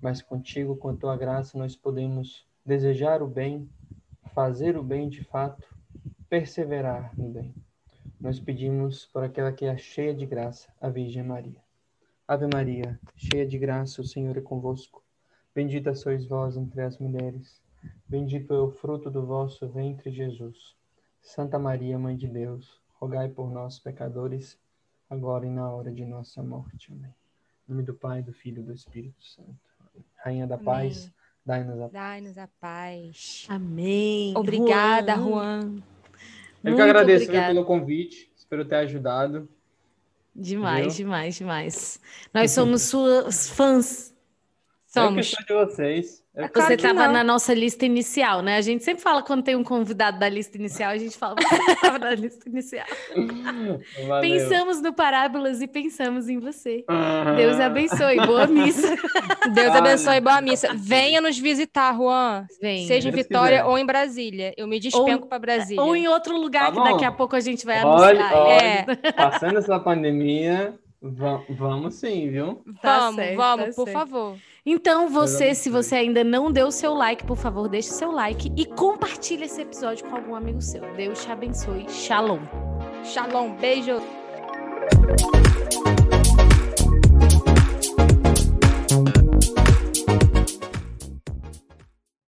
Mas contigo, com a tua graça, nós podemos desejar o bem, fazer o bem de fato, perseverar no bem. Nós pedimos por aquela que é cheia de graça, a Virgem Maria. Ave Maria, cheia de graça, o Senhor é convosco. Bendita sois vós entre as mulheres. Bendito é o fruto do vosso ventre, Jesus. Santa Maria, Mãe de Deus, rogai por nós, pecadores, agora e na hora de nossa morte. Amém. Em nome do Pai, do Filho e do Espírito Santo. Rainha da Amém. paz, dai-nos a paz. Dai-nos a paz. Amém. Obrigada, Juan. Juan. Eu Muito que agradeço obrigada. pelo convite, espero ter ajudado. Demais, Viu? demais, demais. Nós somos suas fãs. Eu Somos. que sou de vocês. Que Claro Você estava na nossa lista inicial, né? A gente sempre fala quando tem um convidado da lista inicial, a gente fala, você estava na lista inicial. Valeu. Pensamos no Parábolas e pensamos em você. Deus abençoe. Boa missa. Deus Ai. abençoe, boa missa. Venha nos visitar, Juan. Vem. Seja em Vitória quiser. ou em Brasília. Eu me despenco para Brasília. Ou em outro lugar Tá que daqui a pouco a gente vai Olha, anunciar. olha, É. passando essa pandemia, va- vamos sim, viu? Tá Vamos, certo, vamos, tá por certo. favor. Então, você, se você ainda não deu o seu like, por favor, deixe seu like e compartilhe esse episódio com algum amigo seu. Deus te abençoe. Shalom. Shalom, beijo.